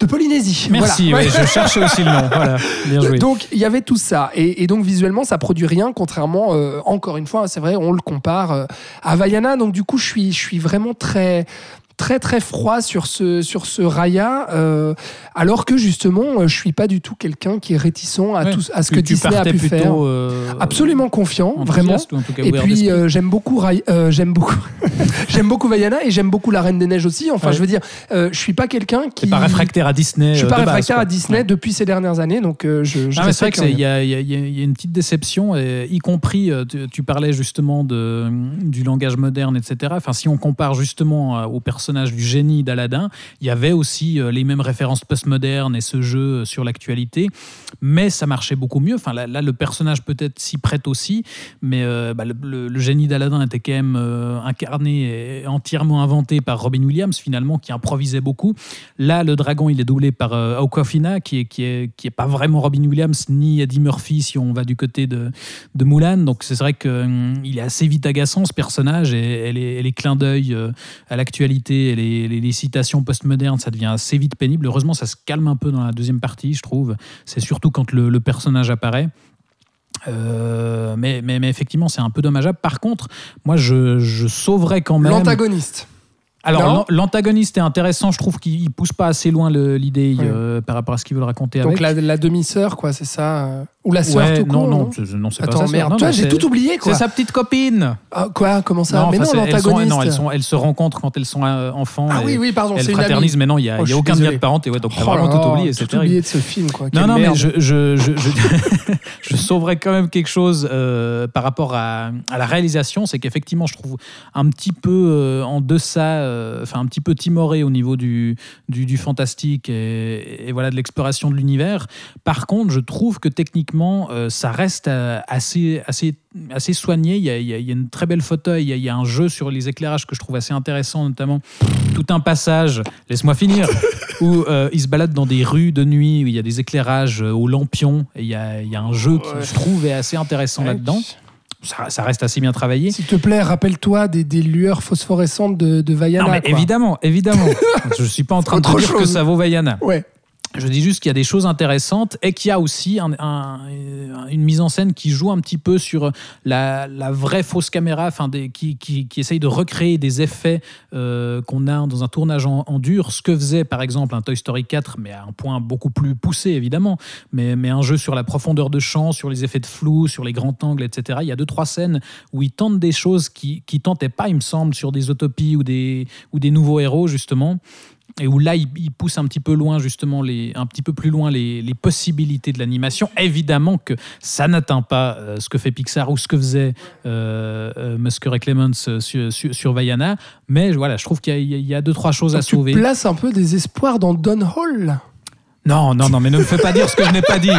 de Polynésie. Merci, Voilà. ouais, je (laughs) cherchais aussi le nom. Voilà, bien joué. Donc il y avait tout ça et, et donc visuellement ça produit rien contrairement euh, encore une fois c'est vrai on le compare euh, à Vaiana donc du coup je suis je suis vraiment très très très froid sur ce sur ce Raya euh, alors que justement euh, je suis pas du tout quelqu'un qui est réticent à Ouais, tout à ce que tu Disney a pu faire euh, absolument confiant vraiment cas et puis euh, j'aime beaucoup j'aime beaucoup (laughs) j'aime beaucoup Vaiana et j'aime beaucoup la Reine des Neiges aussi enfin Ouais. je veux dire je suis pas quelqu'un qui T'es pas réfractaire à Disney. je suis pas base, réfractaire à Disney Ouais. depuis ces dernières années donc je, je Ah, c'est vrai qu'il y, a- y y une petite déception, et y compris, tu, tu parlais justement de, du langage moderne, etc. Enfin, si on compare justement euh, au personnage du génie d'Aladin, il y avait aussi euh, les mêmes références postmodernes et ce jeu euh, sur l'actualité, mais ça marchait beaucoup mieux. Enfin, là, le personnage peut-être s'y prête aussi, mais euh, bah, le, génie d'Aladin était quand même incarné et entièrement inventé par Robin Williams, finalement, qui improvisait beaucoup. Là, le dragon, il est doublé par euh, qui est, qui, est, qui est pas vraiment Robin Williams ni Eddie Murphy si on va du côté de, de Mulan. Donc c'est vrai qu'il est assez vite agaçant ce personnage et, les, les clins d'œil à l'actualité et les, les- les citations postmodernes, ça devient assez vite pénible. Heureusement, ça se calme un peu dans la deuxième partie, je trouve. C'est surtout quand le, le personnage apparaît. Euh, mais, mais, mais effectivement, c'est un peu dommageable. Par contre, moi, je, je sauverais quand même. l'antagoniste Alors, l'antagoniste est intéressant. Je trouve qu'il il pousse pas assez loin l'idée euh, par rapport à ce qu'il veut raconter Donc avec. la, la demi-sœur, quoi, c'est ça euh, Ou la sœur Ouais, tout court non, non, c'est- non, c'est pas Attends, ça. merde. Non, Toi, j'ai c'est- tout oublié, quoi. C'est sa petite copine. Ah, quoi Comment ça Non, Mais enfin, non, c'est- elles sont- l'antagoniste. non, elles, sont, elles se rencontrent quand elles sont euh, enfants. Ah oui, oui, pardon, Elles c'est fraternisent, mais non, il n'y a, Oh, y a aucun lien de parenté. Ouais, donc, t'as Oh là vraiment tout là, oublié. C'est tout terrible. oublié de ce film, quoi. Non, Quelle non, mais merde. je, je, je, je, (laughs) je sauverais quand même quelque chose euh, par rapport à, à la réalisation. C'est qu'effectivement, je trouve un petit peu euh, en deçà, euh, enfin un petit peu timoré au niveau du, du, fantastique et, et voilà de l'exploration de l'univers. Par contre, je trouve que techniquement, euh, ça reste euh, assez, assez, assez soigné. Il y, a, il y une très belle photo, il y, a, il y a un jeu sur les éclairages que je trouve assez intéressant, notamment tout un passage, laisse-moi finir, (laughs) où euh, il se balade dans des rues de nuit, où il y a des éclairages euh, aux lampions, et il y a, il y a un jeu qui, Ouais. je trouve, est assez intéressant Ouais. là-dedans. Ça, ça reste assez bien travaillé. S'il te plaît, rappelle-toi des, des lueurs phosphorescentes de, de Vaiana. Non, mais quoi. évidemment, évidemment. (laughs) je suis pas en train de dire que ça vaut Vaiana. Ouais. Je dis juste qu'il y a des choses intéressantes et qu'il y a aussi un- un- une mise en scène qui joue un petit peu sur la, vraie fausse caméra, enfin qui, essaye de recréer des effets euh, qu'on a dans un tournage en, dur, ce que faisait par exemple un Toy Story 4, mais à un point beaucoup plus poussé évidemment, mais, un jeu sur la profondeur de champ, sur les effets de flou, sur les grands angles, etc. Il y a deux, trois scènes où ils tentent des choses qui qui tentaient pas, il me semble, sur des utopies ou des nouveaux héros justement et où là, il, il pousse un petit peu loin, justement, les, un petit peu plus loin les, les possibilités de l'animation. Évidemment que ça n'atteint pas euh, ce que fait Pixar ou ce que faisait euh, euh, Musker et Clements euh, sur, sur, sur Vaiana, mais voilà, je trouve qu'il y, a- il y a deux, trois choses à Donc, tu sauver. places un peu des espoirs dans Don Hall. Non, non, non, mais ne me fais pas dire ce que je n'ai pas dit.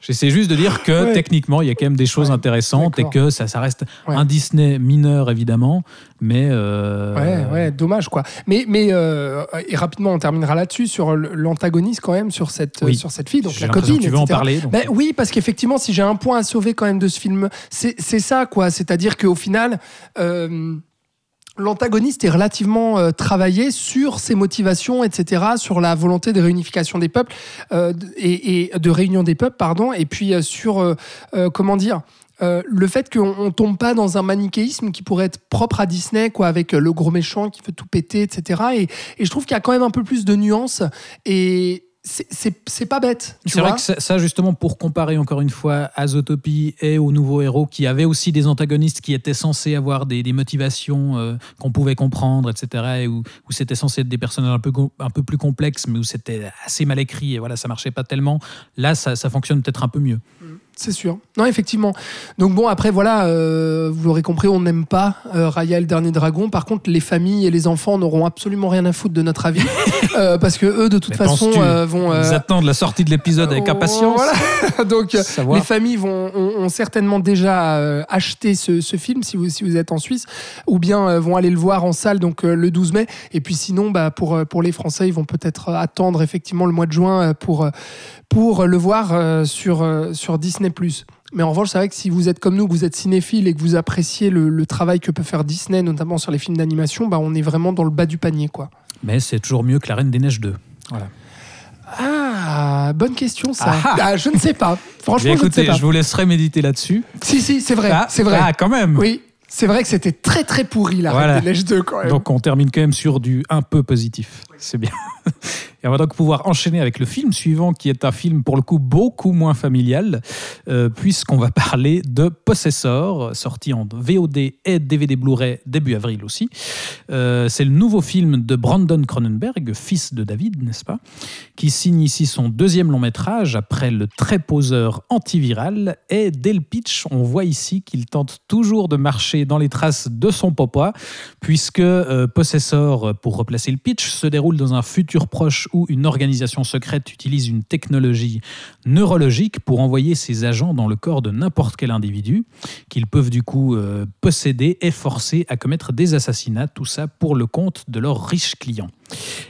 J'essaie juste de dire que Ouais. techniquement, il y a quand même des choses Ouais, intéressantes et que ça, ça reste Ouais. un Disney mineur, évidemment, mais... euh, Ouais, ouais, dommage quoi. Mais, mais euh, et rapidement, on terminera là-dessus sur l'antagoniste quand même sur cette Oui. sur cette fille, donc la copine. tu veux en parler. donc- Ben oui, parce qu'effectivement, si j'ai un point à sauver quand même de ce film, c'est c'est ça, quoi. C'est-à-dire qu'au final, euh, l'antagoniste est relativement euh, travaillé sur ses motivations, etc., sur la volonté de réunification des peuples euh, et, et de réunion des peuples, pardon, et puis euh, sur euh, euh, comment dire. euh, le fait qu'on on tombe pas dans un manichéisme qui pourrait être propre à Disney, quoi, avec le gros méchant qui veut tout péter, etc. Et, et je trouve qu'il y a quand même un peu plus de nuances et c'est- pas bête. C'est vrai que ça, ça, justement, pour comparer encore une fois à Zootopie et aux nouveaux héros qui avaient aussi des antagonistes qui étaient censés avoir des, des motivations euh, qu'on pouvait comprendre, etc. Et où, où c'était censé être des personnages un peu, un peu plus complexes, mais où c'était assez mal écrit et voilà, ça marchait pas tellement. Là, ça, ça fonctionne peut-être un peu mieux. C'est sûr. Non, effectivement. Donc bon, après, voilà, euh, vous l'aurez compris, on n'aime pas euh, Raya et le dernier dragon. Par contre, les familles et les enfants n'auront absolument rien à foutre de notre avis. (laughs) euh, parce que eux, de toute Mais façon, euh, vont... euh, Ils attendent la sortie de l'épisode avec euh, impatience. voilà. (laughs) Donc, euh, les familles vont, ont, ont certainement déjà euh, acheté ce, ce film si vous, si vous êtes en Suisse, ou bien euh, vont aller le voir en salle donc euh, le 12 mai. Et puis sinon, bah, pour, euh, pour les Français, ils vont peut-être attendre effectivement le mois de juin pour, euh, pour le voir euh, sur, euh, sur Disney+. Mais en revanche, c'est vrai que si vous êtes comme nous, que vous êtes cinéphile et que vous appréciez le, le travail que peut faire Disney, notamment sur les films d'animation, bah, on est vraiment dans le bas du panier. quoi. Mais c'est toujours mieux que la Reine des Neiges 2. Voilà. Ah, bonne question ça. Ah ah. Ah, je ne sais pas. Franchement, Bien, je ne sais écoutez, pas. je vous laisserai méditer là-dessus. Si, si, c'est vrai. Ah, c'est vrai. Ah, quand même. Oui, c'est vrai que c'était très très pourri la Voilà. Reine des Neiges 2 quand même. Donc on termine quand même sur du un peu positif. C'est bien. (laughs) Et on va donc pouvoir enchaîner avec le film suivant, qui est un film pour le coup beaucoup moins familial, euh, puisqu'on va parler de Possessor, sorti en VOD et DVD Blu-ray début avril aussi. Euh, c'est le nouveau film de Brandon Cronenberg, fils de David, n'est-ce pas Qui signe ici son deuxième long métrage après le très poseur antiviral. Et dès le pitch, on voit ici qu'il tente toujours de marcher dans les traces de son papa, puisque euh, Possessor, pour replacer le pitch, se déroule dans un futur proche où une organisation secrète utilise une technologie neurologique pour envoyer ses agents dans le corps de n'importe quel individu, qu'ils peuvent du coup euh, posséder et forcer à commettre des assassinats, tout ça pour le compte de leurs riches clients.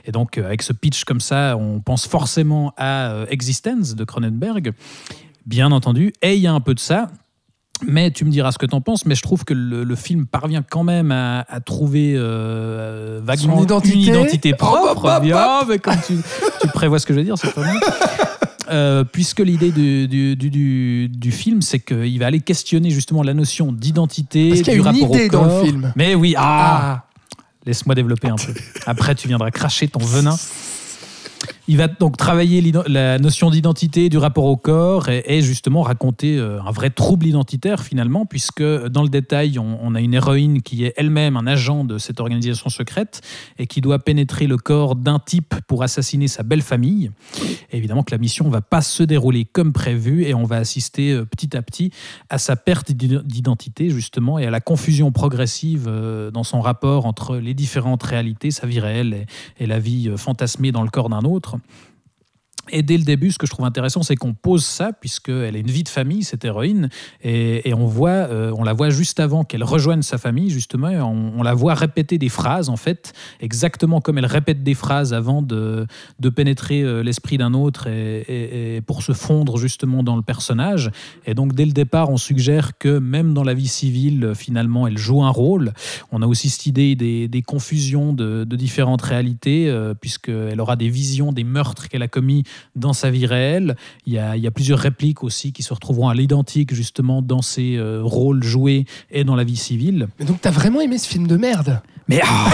Et donc, euh, avec ce pitch comme ça, on pense forcément à euh, Existence de Cronenberg, bien entendu, et il y a un peu de ça. Mais tu me diras ce que tu en penses, mais je trouve que le, le film parvient quand même à, à trouver euh, vaguement Son identité. une identité propre. Mais comme tu, tu prévois ce que je veux dire, c'est pas mal. (laughs) Euh, puisque l'idée du, du, du- du- du film, c'est qu'il va aller questionner justement la notion d'identité, qu'il y du a une rapport idée au dans le film. Mais oui, ah, Ah, Laisse-moi développer un peu. (laughs) Après, tu viendras cracher ton venin. Il va donc travailler la notion d'identité, du rapport au corps et, justement raconter euh, un vrai trouble identitaire finalement, puisque dans le détail, on, a une héroïne qui est elle-même un agent de cette organisation secrète et qui doit pénétrer le corps d'un type pour assassiner sa belle famille. Évidemment que la mission ne va pas se dérouler comme prévu et on va assister euh, petit à petit à sa perte d'id- d'identité justement et à la confusion progressive euh, dans son rapport entre les différentes réalités, sa vie réelle et, la vie fantasmée dans le corps d'un autre autre et dès le début, ce que je trouve intéressant, c'est qu'on pose ça, puisqu'elle a une vie de famille, cette héroïne, et, on, voit, euh, on la voit juste avant qu'elle rejoigne sa famille, justement, on, on la voit répéter des phrases, en fait, exactement comme elle répète des phrases avant de, pénétrer euh, l'esprit d'un autre et, pour se fondre justement dans le personnage. Et donc, dès le départ, on suggère que même dans la vie civile, finalement, elle joue un rôle. On a aussi cette idée des, confusions de, de différentes réalités, euh, puisqu'elle aura des visions des meurtres qu'elle a commis dans sa vie réelle. Il y, a, il y a plusieurs répliques aussi qui se retrouveront à l'identique, justement, dans ces euh, rôles joués et dans la vie civile. mais donc t'as vraiment aimé ce film de merde? Mais ah,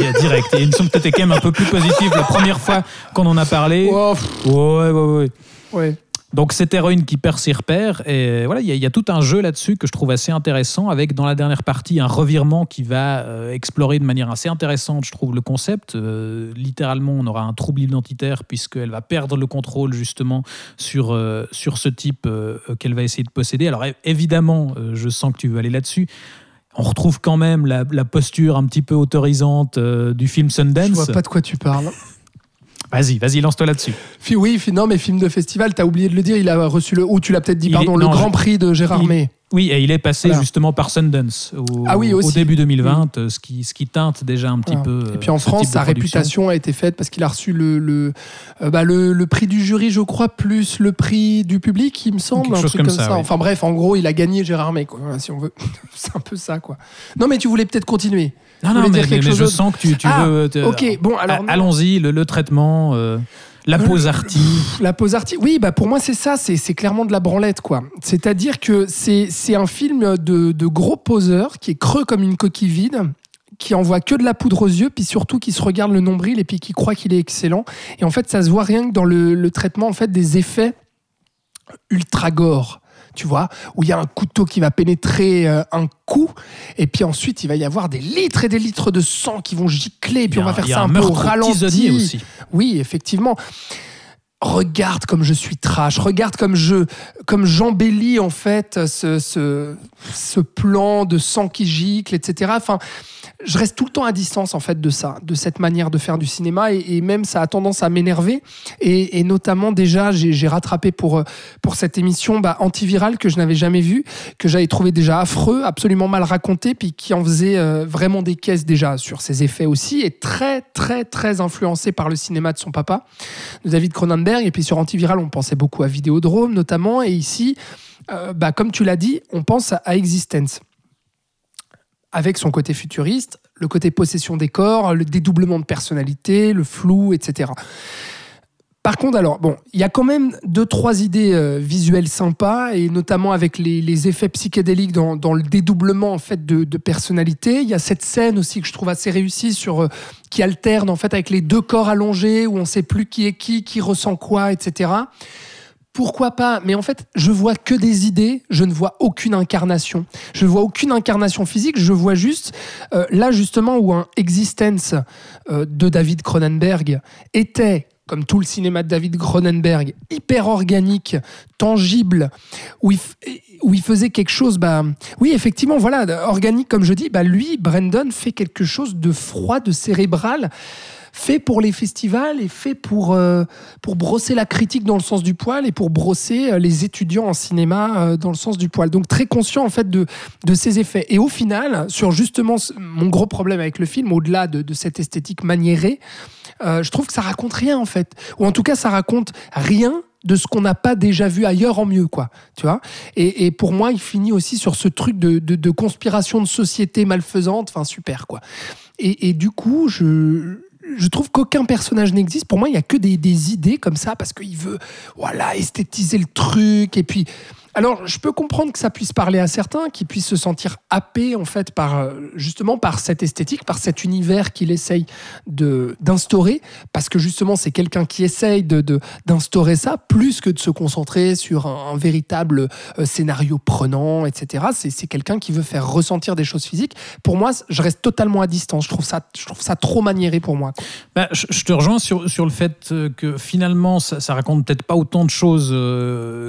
euh, direct. Et une somme peut-être quand même un peu plus positive la première fois qu'on en a parlé. Ouais, ouais, ouais. ouais. Donc cette héroïne qui perd ses repères, et voilà, il y, a- tout un jeu là-dessus que je trouve assez intéressant, avec dans la dernière partie un revirement qui va euh, explorer de manière assez intéressante, je trouve, le concept. Euh, littéralement, on aura un trouble identitaire puisqu'elle va perdre le contrôle justement sur, euh, sur ce type qu'elle va essayer de posséder. Alors évidemment, je sens que tu veux aller là-dessus. On retrouve quand même la, la posture un petit peu autorisante du film Je Sundance. vois pas de quoi tu parles. Vas-y, vas-y, lance-toi là-dessus. Oui, non, mais film de festival, t'as oublié de le dire, il a reçu le. Ou tu l'as peut-être dit, Il pardon, est- le non, Grand Prix de Gérard il- May. Oui, et il est passé Voilà. justement par Sundance au, Ah oui, au début 2020, euh, ce, qui, ce qui teinte déjà un petit Voilà. peu. Et puis en ce France, sa réputation a été faite parce qu'il a reçu le, le, euh, bah, le, le prix du jury, je crois, plus le prix du public, il me semble. Quelque un chose truc comme ça, oui. Enfin bref, en gros, il a gagné Gérard May, quoi, si on veut. (laughs) C'est un peu ça, quoi. Non, mais tu voulais peut-être continuer. Non, non, mais, mais je sens que tu, tu Ah, veux. te- ok, bon, alors. Allons-y, le, le traitement, euh, la Euh, pose arty. Pff, La pose arty. Oui, bah pour moi c'est ça, c'est c'est clairement de la branlette quoi. C'est-à-dire que c'est c'est un film de, de gros poseurs qui est creux comme une coquille vide, qui envoie que de la poudre aux yeux, puis surtout qui se regarde le nombril et puis qui croit qu'il est excellent. Et en fait, ça se voit rien que dans le, le traitement en fait des effets ultra gore. Tu vois, où il y a un couteau qui va pénétrer euh, un cou, et puis ensuite il va y avoir des litres et des litres de sang qui vont gicler, et puis a on va faire ça un, un peu au ralenti. aussi. Oui, effectivement. Regarde comme je suis trash, regarde comme je comme j'embellis en fait ce, ce, ce plan de sang qui gicle, etc. Enfin, je reste tout le temps à distance en fait de ça, de cette manière de faire du cinéma. Et, même ça a tendance à m'énerver. Et, notamment déjà j'ai rattrapé pour pour cette émission bah, antivirale que je n'avais jamais vue, que j'avais trouvé déjà affreux, absolument mal raconté, puis qui en faisait euh, vraiment des caisses déjà sur ses effets aussi et très très très influencé par le cinéma de son papa, de David Cronenberg et puis sur antiviral on pensait beaucoup à Vidéodrome notamment et ici euh, bah, comme tu l'as dit on pense à Existence avec son côté futuriste, le côté possession des corps, le dédoublement de personnalité, le flou, etc. Par contre, alors, bon, il y a quand même deux, trois idées euh, visuelles sympas, et notamment avec les, effets psychédéliques dans, le dédoublement en fait de, personnalité. Il y a cette scène aussi que je trouve assez réussie sur euh, qui alterne en fait avec les deux corps allongés où on ne sait plus qui est qui, qui ressent quoi, etc pourquoi pas? Mais en fait, je vois que des idées, je ne vois aucune incarnation. Je ne vois aucune incarnation physique, je vois juste, euh, là justement, où un Existence de David Cronenberg était, comme tout le cinéma de David Cronenberg, hyper organique, tangible, où il, où il faisait quelque chose, bah, oui, effectivement, voilà, organique, comme je dis, bah, lui, Brandon, fait quelque chose de froid, de cérébral fait pour les festivals et fait pour, euh, pour brosser la critique dans le sens du poil et pour brosser euh, les étudiants en cinéma euh, dans le sens du poil. Donc très conscient en fait de, de ces effets. Et au final, sur justement mon gros problème avec le film, au-delà de, cette esthétique maniérée, je trouve que ça raconte rien en fait. Ou en tout cas, ça raconte rien de ce qu'on n'a pas déjà vu ailleurs en mieux, quoi. Tu vois? Et, pour moi, il finit aussi sur ce truc de, de, conspiration de société malfaisante. Enfin, super, quoi. Et, du coup, je, je trouve qu'aucun personnage n'existe. Pour moi, il n'y a que des, idées comme ça parce qu'il veut voilà, esthétiser le truc. Et puis, alors, je peux comprendre que ça puisse parler à certains, qui puissent se sentir happés en fait par euh, justement par cette esthétique, par cet univers qu'il essaye d'instaurer, parce que justement c'est quelqu'un qui essaye de d'instaurer ça plus que de se concentrer sur un, véritable euh, scénario prenant, etc. C'est quelqu'un qui veut faire ressentir des choses physiques. Pour moi, je reste totalement à distance. Je trouve ça je trouve ça trop maniéré pour moi. Bah, je, te rejoins sur sur le fait euh, que finalement ça, ça raconte peut-être pas autant de choses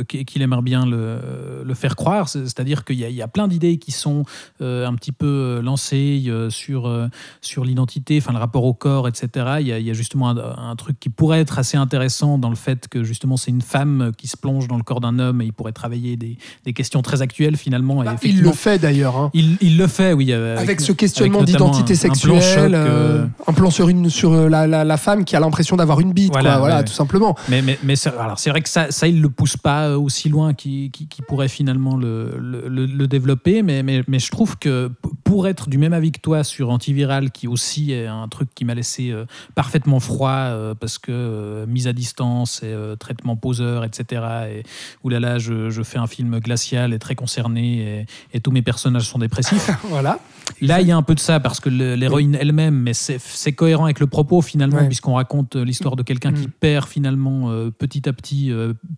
qu'il aimerait bien le euh, le faire croire. C'est-à-dire qu'il y, a plein d'idées qui sont euh, un petit peu euh, lancées sur, sur l'identité, enfin le rapport au corps, etc. Il y a, justement un, truc qui pourrait être assez intéressant dans le fait que justement c'est une femme qui se plonge dans le corps d'un homme et il pourrait travailler des, des questions très actuelles finalement. Bah, il le fait d'ailleurs. Hein. Il, le fait, oui. Avec, ce questionnement d'identité sexuelle, un plan, sur, une, sur la, la, femme qui a l'impression d'avoir une bite, voilà, voilà tout simplement. Mais, mais, mais c'est vrai que ça, ça, il le pousse pas aussi loin qu'il qui pourrait finalement le, le, développer, mais, mais, mais, je trouve que pour être du même avis que toi sur Antiviral, qui aussi est un truc qui m'a laissé euh, parfaitement froid, euh, parce que euh, mise à distance et traitement poseur, etc. Et oulala, je, je fais un film glacial et très concerné, et, et tous mes personnages sont dépressifs. (laughs) voilà. Là, il y a un peu de ça, parce que l'héroïne elle-même, mais c'est cohérent avec le propos finalement, puisqu'on raconte l'histoire de quelqu'un qui mm. perd finalement petit à petit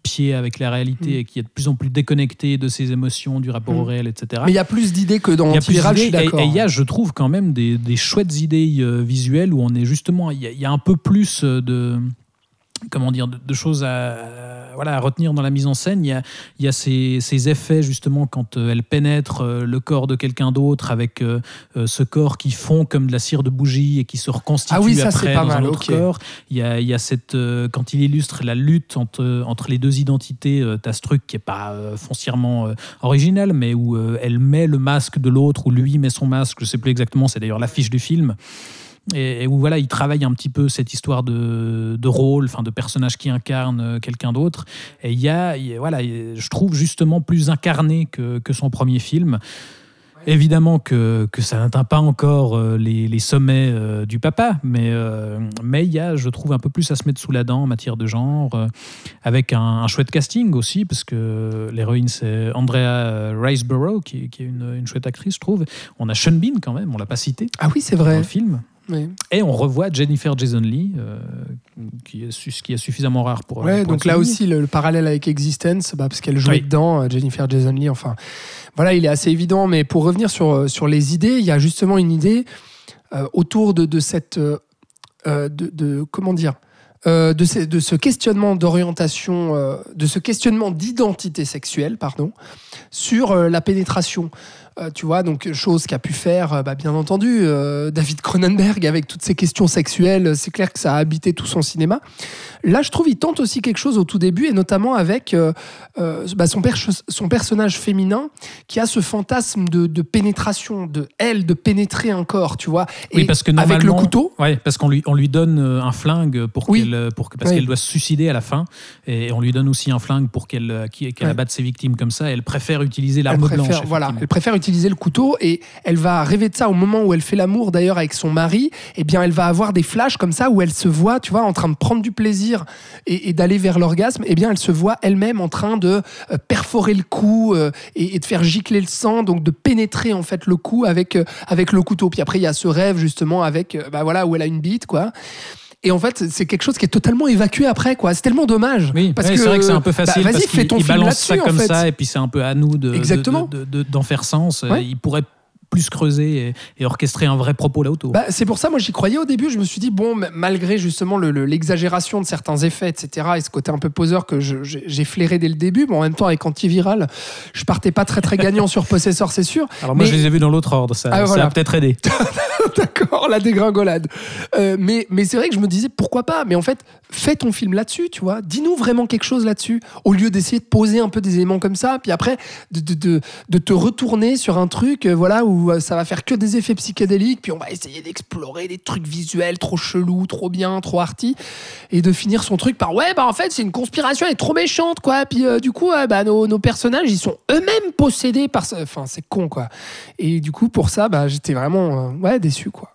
pied avec la réalité mm. et qui est de plus en plus déconnecté de ses émotions, du rapport au mm. réel, etc. Mais il y a plus d'idées que dans Antiviral, je suis d'accord. Et il y a, je trouve, quand même des, chouettes idées euh, visuelles où on est justement, il y, a un peu plus de comment dire, de, choses à, voilà, à retenir dans la mise en scène. Il y a, il y a ces, ces, effets, justement, quand euh, elle pénètre euh, le corps de quelqu'un d'autre avec euh, ce corps qui fond comme de la cire de bougie et qui se reconstitue ah oui, ça, après pas dans mal, un autre corps. Il y, a, il y a cette, quand il illustre la lutte entre, entre les deux identités, tu as ce truc qui n'est pas foncièrement original, mais où elle met le masque de l'autre, ou lui met son masque, je ne sais plus exactement, c'est d'ailleurs l'affiche du film et, où voilà, il travaille un petit peu cette histoire de, de rôle, enfin de personnage qui incarne euh, quelqu'un d'autre. Et il y a, voilà, je trouve justement plus incarné que, que son premier film. Évidemment que, que ça n'atteint pas encore euh, les, les sommets euh, du papa, mais mais il y a, je trouve, un peu plus à se mettre sous la dent en matière de genre, avec un, chouette casting aussi, parce que l'héroïne c'est Andrea Riceborough, qui, qui est une, une, chouette actrice, je trouve. On a Sean Bean quand même, on l'a pas cité. Ah oui, c'est vrai. Dans le film. Et on revoit Jennifer Jason Lee, euh, qui, est, qui est suffisamment rare pour. Ouais, donc là aussi, le, parallèle avec Existence, bah, parce qu'elle jouait dedans, euh, Jennifer Jason Lee, enfin, voilà, il est assez évident. Mais pour revenir sur, euh, sur les idées, il y a justement une idée autour de, de cette. de, comment dire euh, de, ce, de ce questionnement d'orientation, euh, de ce questionnement d'identité sexuelle, pardon, sur euh, la pénétration. Euh, tu vois, donc chose qu'a pu faire, euh, bah, bien entendu, euh, David Cronenberg avec toutes ces questions sexuelles. C'est clair que ça a habité tout son cinéma. Là, je trouve il tente aussi quelque chose au tout début, et notamment avec euh, bah, son, perche- son personnage féminin qui a ce fantasme de, de pénétration, de elle, de pénétrer un corps, tu vois. Oui, parce que avec le couteau, Ouais, parce qu'on lui, on lui donne un flingue pour Oui. qu'elle, pour que, parce Oui. qu'elle doit se suicider à la fin, et on lui donne aussi un flingue pour qu'elle, qu'elle Ouais. abatte ses victimes comme ça. Elle préfère utiliser l'arme blanche. voilà, elle préfère utiliser le couteau et elle va rêver de ça au moment où elle fait l'amour d'ailleurs avec son mari. Eh bien, elle va avoir des flashs comme ça où elle se voit, tu vois, en train de prendre du plaisir et, et d'aller vers l'orgasme. Eh bien, elle se voit elle-même en train de euh, perforer le cou euh, et, et de faire gicler le sang, donc de pénétrer en fait le cou avec euh, avec le couteau. Puis après, il y a ce rêve justement avec, bah voilà, où elle a une bite, quoi. Et en fait, c'est quelque chose qui est totalement évacué après, quoi. C'est tellement dommage. Oui, parce ouais, que c'est vrai que c'est un peu bah, facile vas-y, parce fais ton il film balance ça en comme fait. ça et puis c'est un peu à nous de, de- Exactement. de- de- d'en faire sens. Ouais. Il pourrait plus creuser et, et orchestrer un vrai propos là autour. Bah, c'est pour ça, moi, j'y croyais au début. Je me suis dit, bon, malgré justement le- le- l'exagération de certains effets, etc., et ce côté un peu poseur que j'ai flairé dès le début, bon, en même temps, avec Antiviral, je partais pas très, très gagnant sur Possessor, c'est sûr. Alors moi mais- je les ai vus dans l'autre ordre, ça, Ah, ça voilà. a peut-être aidé. (laughs) D'accord, la dégringolade. Euh, mais mais c'est vrai que je me disais, pourquoi pas? Mais en fait, fais ton film là-dessus, tu vois. Dis-nous vraiment quelque chose là-dessus, au lieu d'essayer de poser un peu des éléments comme ça, puis après, de, de, de, de te retourner sur un truc, euh, voilà, où euh, ça va faire que des effets psychédéliques, puis on va essayer d'explorer des trucs visuels trop chelous, trop bien, trop arty, et de finir son truc par, ouais, bah en fait, c'est une conspiration, elle est trop méchante, quoi. Puis euh, du coup, bah, nos, nos personnages, ils sont eux-mêmes possédés par... ce- Enfin, c'est con, quoi. Et du coup, pour ça, bah, j'étais vraiment, euh, ouais, déçu, quoi.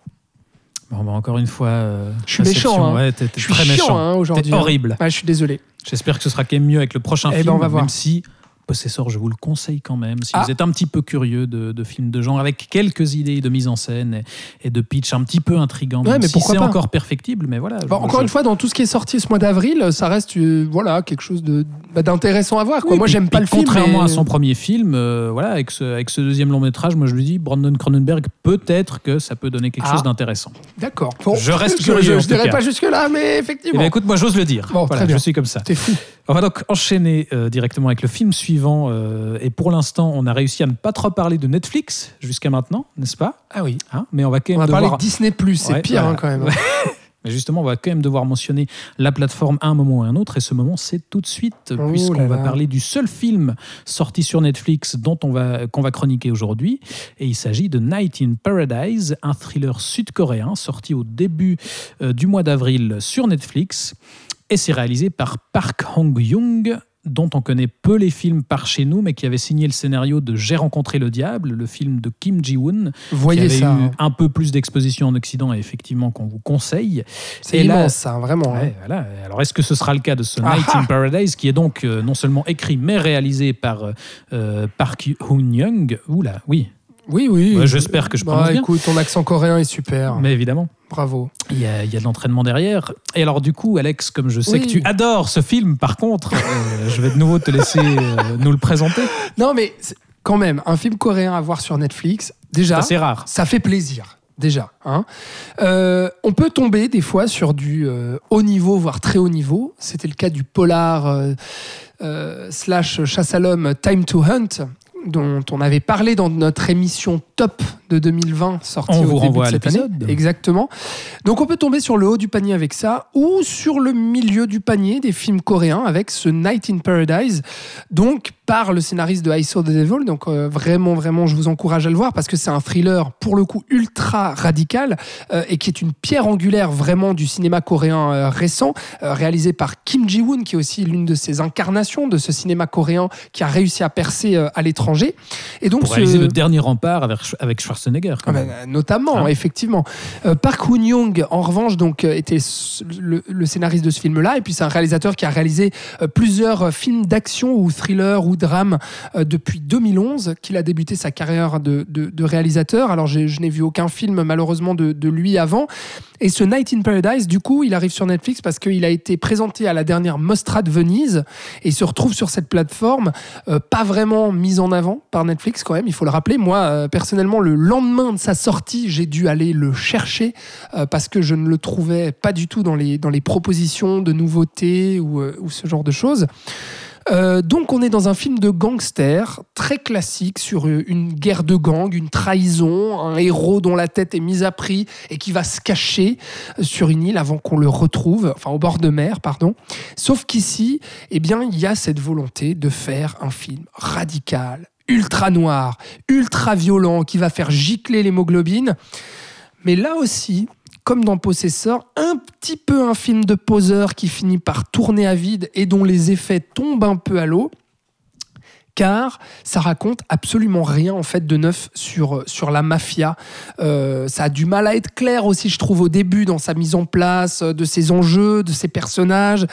Bon, bah, encore une fois, Je suis méchant, hein. ouais, t'es- t'es Je suis très chiant méchant. hein, aujourd'hui. T'es hein. horrible. Ouais, je suis désolé. J'espère que ce sera quand même mieux avec le prochain Eh ben, film, on va voir. même si Possessor, je vous le conseille quand même. Si Ah. vous êtes un petit peu curieux de, de films de genre, avec quelques idées de mise en scène et, et de pitch un petit peu intrigant, Ouais, mais si c'est encore perfectible, mais voilà. Bon, je- encore je- une fois, dans tout ce qui est sorti ce mois d'avril, ça reste euh, voilà quelque chose de bah, d'intéressant à voir. Quoi. Oui, moi, j'aime pas le film. Contrairement mais- à son premier film, euh, voilà, avec ce, avec ce deuxième long métrage, moi je lui dis, Brandon Cronenberg, peut-être que ça peut donner quelque Ah. chose d'intéressant. D'accord. Bon, Je reste curieux, je, tout dirais pas jusque là, mais Eh effectivement. ben, écoute, moi j'ose le dire. Bon, Voilà, très bien. je suis comme ça. T'es fou. On va donc enchaîner euh, directement avec le film suivant. Euh, et pour l'instant, on a réussi à ne pas trop parler de Netflix jusqu'à maintenant, n'est-ce pas? Ah oui. Hein Mais on va quand On même va parler de Disney Plus. C'est Ouais, pire voilà. hein, quand même. (laughs) Mais justement, on va quand même devoir mentionner la plateforme à un moment ou à un autre. Et ce moment, c'est tout de suite, Oh puisqu'on va parler du seul film sorti sur Netflix dont on va qu'on va chroniquer aujourd'hui. Et il s'agit de Night in Paradise, un thriller sud-coréen sorti au début euh, du mois d'avril sur Netflix. Et c'est réalisé par Park Hong-young, dont on connaît peu les films par chez nous, mais qui avait signé le scénario de J'ai rencontré le diable, le film de Kim Ji-woon, qui Voyez avait ça. eu hein. un peu plus d'exposition en Occident et effectivement qu'on vous conseille. C'est et là- immense, ça, vraiment. hein. Voilà. Alors, est-ce que ce sera le cas de ce Ah Night ah in Paradise, qui est donc euh, non seulement écrit mais réalisé par euh, euh, Park Hoon-young Oula, oui, Oui, oui. Ouais, j'espère que je Bah, prononce bien. Écoute, ton accent coréen est super. mais évidemment, Bravo. il y, a, il y a de l'entraînement derrière. Et alors, du coup, Alex, comme je sais Oui. que tu adores ce film, par contre, euh, je vais de nouveau te laisser euh, nous le présenter. Non, mais quand même, un film coréen à voir sur Netflix, déjà. C'est rare. ça fait plaisir déjà. hein. Euh, on peut tomber des fois sur du haut niveau, voire très haut niveau. C'était le cas du polar slash chasse à l'homme Time to Hunt, dont on avait parlé dans notre émission top de 2020 sortie On au vous début de cette année. Exactement. Donc on peut tomber sur le haut du panier avec ça ou sur le milieu du panier des films coréens avec ce Night in Paradise, donc par le scénariste de I Saw the Devil. Donc euh, vraiment, vraiment, je vous encourage à le voir parce que c'est un thriller pour le coup ultra radical euh, et qui est une pierre angulaire vraiment du cinéma coréen euh, récent, réalisé par Kim Ji-woon, qui est aussi l'une de ces incarnations de ce cinéma coréen qui a réussi à percer à l'étranger. Et donc Pour ce- réaliser le dernier rempart avec, avec Schwarzenegger. quand ah ben, notamment, Hein effectivement. Park Hoon-young, en revanche, donc, était le, le scénariste de ce film-là. Et puis, c'est un réalisateur qui a réalisé plusieurs films d'action ou thrillers ou drames euh, depuis 2011, qu'il a débuté sa carrière de, réalisateur. Alors, je n'ai vu aucun film, malheureusement, de, lui avant. Et ce Night in Paradise, du coup, il arrive sur Netflix parce qu'il a été présenté à la dernière Mostra de Venise et se retrouve sur cette plateforme, euh, pas vraiment mise en avant par Netflix quand même, il faut le rappeler. Moi, euh, personnellement, le lendemain de sa sortie, j'ai dû aller le chercher parce que je ne le trouvais pas du tout dans les, dans les propositions de nouveautés ou, ou ce genre de choses. Euh, donc on est dans un film de gangster très classique sur une guerre de gang, une trahison, un héros dont la tête est mise à prix et qui va se cacher sur une île avant qu'on le retrouve, enfin au bord de mer, pardon. Sauf qu'ici, eh bien, il y a cette volonté de faire un film radical, ultra noir, ultra violent, qui va faire gicler l'hémoglobine. Mais là aussi, comme dans Possessor, un petit peu un film de poseur qui finit par tourner à vide et dont les effets tombent un peu à l'eau. Car ça raconte absolument rien en fait de neuf sur, sur la mafia. Euh, ça a du mal à être clair aussi, je trouve, au début dans sa mise en place euh, de ses enjeux, de ses personnages.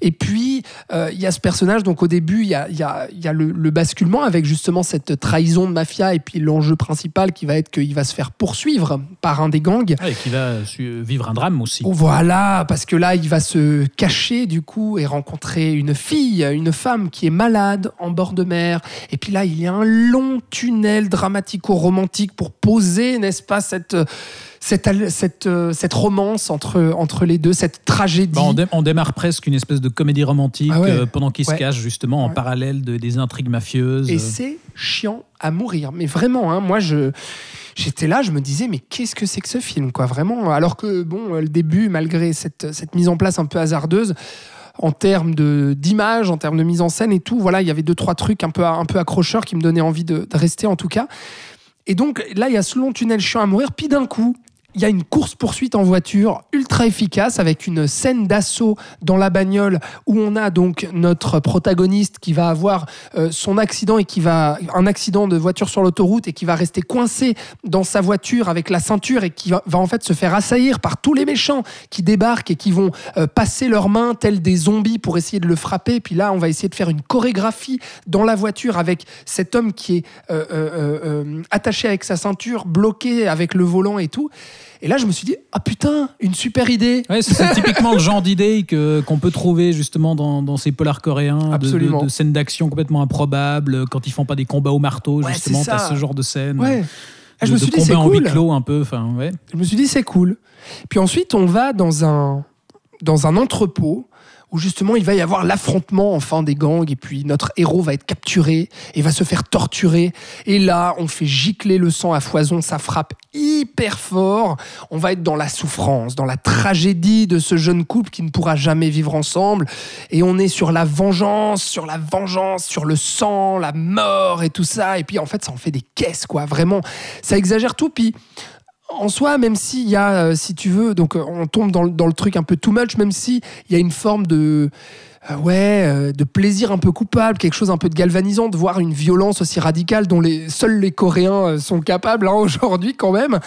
Et puis euh, il y a ce personnage, donc au début il y a, il y a, y a le, le basculement avec justement cette trahison de mafia et puis l'enjeu principal qui va être qu'il va se faire poursuivre par un des gangs. Ah, et qui va vivre un drame aussi. Oh, Voilà, parce que là, il va se cacher du coup et rencontrer une fille, une femme qui est malade en bord de mer. Et puis là, il y a un long tunnel dramatico-romantique pour poser, n'est-ce pas, cette, cette, cette, euh, cette romance entre, entre les deux, cette tragédie. Bah, on, dé- on démarre presque une espèce de comédie romantique Ah ouais. euh, pendant qu'il Ouais. se cache justement en parallèle de- des intrigues mafieuses. Et c'est chiant à mourir. Mais vraiment, hein, moi, je. J'étais là, je me disais, mais qu'est-ce que c'est que ce film, quoi, vraiment? Alors que, bon, le début, malgré cette, cette mise en place un peu hasardeuse, en termes d'image, en termes de mise en scène et tout, voilà, il y avait deux, trois trucs un peu, un peu accrocheurs qui me donnaient envie de, de rester, en tout cas. Et donc, là, il y a ce long tunnel chiant à mourir, puis d'un coup, il y a une course-poursuite en voiture ultra efficace avec une scène d'assaut dans la bagnole où on a donc notre protagoniste qui va avoir euh, son accident et qui va un accident de voiture sur l'autoroute et qui va rester coincé dans sa voiture avec la ceinture et qui va, en fait se faire assaillir par tous les méchants qui débarquent et qui vont euh, passer leurs mains tels des zombies pour essayer de le frapper. Puis là, on va essayer de faire une chorégraphie dans la voiture avec cet homme qui est euh, attaché avec sa ceinture, bloqué avec le volant et tout. Et là, je me suis dit, ah putain, une super idée. Ouais, c'est typiquement le genre d'idée que- qu'on peut trouver justement dans, dans ces polars coréens, de- de, Absolument. de scènes d'action complètement improbables, quand ils font pas des combats au marteau, Ouais, justement, t'as ce genre de scène. Ouais. Ah, De, je me suis dit, c'est cool. clos un peu, ouais. Je me suis dit, c'est cool. Puis ensuite, on va dans un, dans un entrepôt où justement il va y avoir l'affrontement enfin des gangs et puis notre héros va être capturé et va se faire torturer. Et là, on fait gicler le sang à foison, ça frappe hyper fort. On va être dans la souffrance, dans la tragédie de ce jeune couple qui ne pourra jamais vivre ensemble. Et on est sur la vengeance, sur la vengeance, sur le sang, la mort et tout ça. Et puis en fait, ça en fait des caisses, quoi. Vraiment, ça exagère tout. Puis en soi, même s'il y a, euh, si tu veux, donc euh, on tombe dans, le- truc un peu too much, même s'il y a une forme de, euh, ouais, de plaisir un peu coupable, quelque chose un peu de galvanisant, de voir une violence aussi radicale dont seuls les Coréens sont capables hein, (laughs) aujourd'hui quand même.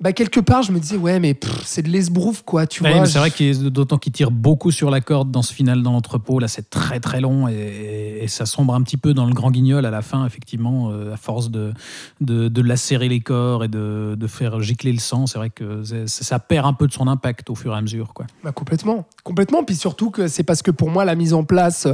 Bah, quelque part, je me disais, ouais, mais c'est de l'esbrouf, quoi, tu Ouais, vois. c'est vrai qu'il est- d'autant qu'il tire beaucoup sur la corde dans ce final dans l'entrepôt. Là, c'est très très long et, et ça sombre un petit peu dans le grand guignol à la fin, effectivement, euh, à force de, de, de lacérer les corps et de, de faire gicler le sang. C'est vrai que ça perd un peu de son impact au fur et à mesure. Quoi. Bah, complètement, complètement. Puis surtout que c'est parce que pour moi la mise en place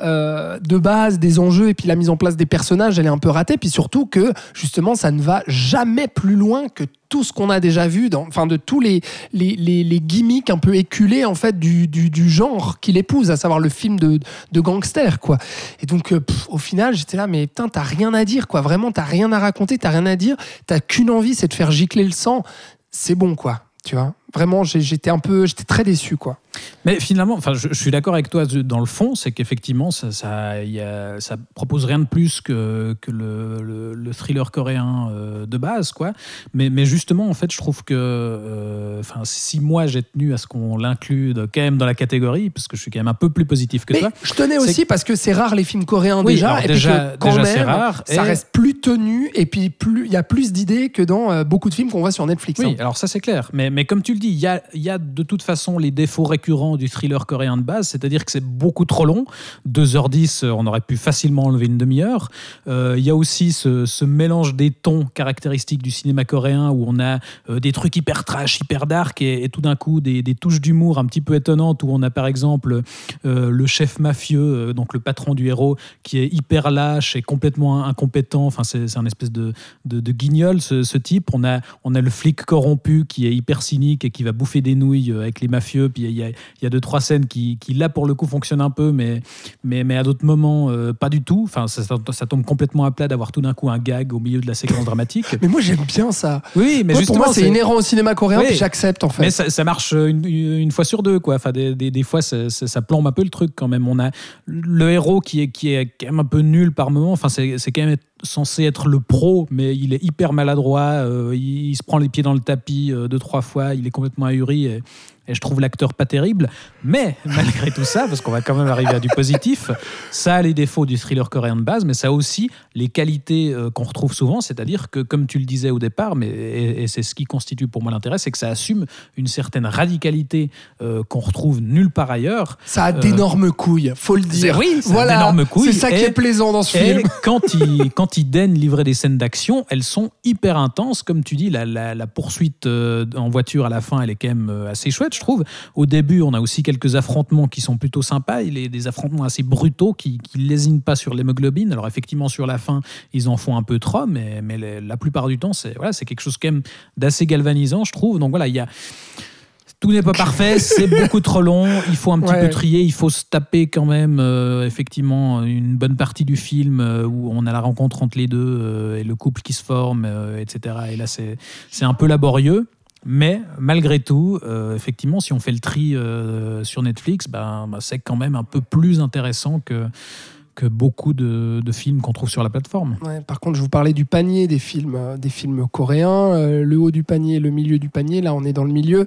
euh, de base des enjeux et puis la mise en place des personnages, elle est un peu ratée. Puis surtout que justement ça ne va jamais plus loin que tout ce qu'on a déjà vu, dans, enfin de tous les, les, les, gimmicks un peu éculés en fait du, du, genre qu'il épouse, à savoir le film de, de gangster quoi. Et donc euh, au final j'étais là mais putain t'as rien à dire quoi, vraiment t'as rien à raconter, t'as rien à dire, t'as qu'une envie c'est de faire gicler le sang, c'est bon quoi. Tu vois, vraiment, j'étais un peu, j'étais très déçu, quoi. Mais finalement, enfin, je, je suis d'accord avec toi dans le fond, c'est qu'effectivement, ça, ça, y a- ça propose rien de plus que, que le, le- le thriller coréen euh, de base, quoi. Mais, mais justement, en fait, je trouve que, euh, enfin, si moi j'ai tenu à ce qu'on l'inclue quand même dans la catégorie, parce que je suis quand même un peu plus positif que Mais toi. je tenais aussi parce que c'est rare les films coréens Oui, déjà, et déjà- puis que quand déjà, même, c'est rare, ça et- reste plus tenu, et puis plus, il y a plus d'idées que dans euh, beaucoup de films qu'on voit sur Netflix. Oui, hein. alors ça c'est clair. Mais, mais comme tu le dis, il y a, y a de toute façon les défauts récurrents défauts du thriller coréen de base, c'est-à-dire que c'est beaucoup trop long. 2h10, on aurait pu facilement enlever une demi-heure. Euh, Il y a aussi ce, mélange des tons caractéristiques du cinéma coréen où on a euh, des trucs hyper trash, hyper dark et, tout d'un coup des, touches d'humour un petit peu étonnantes où on a par exemple euh, le chef mafieux, euh, donc le patron du héros, qui est hyper lâche et complètement incompétent. Enfin, c'est un espèce de, guignol, ce, ce type. On a, on a le flic corrompu qui est hyper cynique et qui va bouffer des nouilles euh, avec les mafieux. Puis il y a, y a deux, trois scènes qui, qui, là, pour le coup, fonctionnent un peu, mais, mais, mais à d'autres moments, euh, pas du tout. Enfin, ça, tombe complètement à plat d'avoir tout d'un coup un gag au milieu de la séquence dramatique. (laughs) Mais moi, j'aime bien ça. Oui, mais Moi, pour justement, moi, c'est inhérent au cinéma coréen, Oui. puis j'accepte en fait. Mais ça, ça marche une, une fois sur deux, quoi. Enfin, des, des, des fois, ça, plombe un peu le truc quand même. On a le héros qui est, qui est quand même un peu nul par moment. Enfin, c'est c'est quand même censé être le pro, mais il est hyper maladroit. euh, il, il se prend les pieds dans le tapis euh, deux, trois fois. Il est complètement ahuri. Et, et je trouve l'acteur pas terrible. Mais (laughs) malgré tout ça, parce qu'on va quand même arriver à du positif, ça a les défauts du thriller coréen de base, mais ça a aussi les qualités euh, qu'on retrouve souvent. C'est-à-dire que, comme tu le disais au départ, mais, et, et c'est ce qui constitue pour moi l'intérêt, c'est que ça assume une certaine radicalité euh, qu'on retrouve nulle part ailleurs. Ça a d'énormes couilles, faut le dire. Euh, oui, ça voilà, d'énormes couilles. C'est ça qui Et- est plaisant dans ce Et film. (laughs) quand il, (laughs) quand il daigne livrer des scènes d'action, elles sont hyper intenses. Comme tu dis, la, la- la poursuite euh, en voiture à la fin, elle est quand même euh, assez chouette, je trouve. Au début, on a aussi quelques affrontements qui sont plutôt sympas. Il des affrontements assez brutaux qui ne lésinent pas sur l'hémoglobine. Alors, effectivement, sur la fin, ils en font un peu trop, mais, mais les- la plupart du temps, c'est voilà, quelque chose quand même d'assez galvanisant, je trouve. Donc voilà, il y a. Tout n'est pas parfait, c'est beaucoup trop long, il faut un petit Ouais. peu trier, il faut se taper quand même euh, effectivement une bonne partie du film euh, où on a la rencontre entre les deux euh, et le couple qui se forme, etc. Et là, c'est c'est un peu laborieux. Mais malgré tout, euh, effectivement, si on fait le tri euh, sur Netflix, ben, ben, c'est quand même un peu plus intéressant que, que beaucoup de, films qu'on trouve sur la plateforme. Par contre, je vous parlais du panier des films, euh, des films coréens, le haut du panier, le milieu du panier. Là, on est dans le milieu,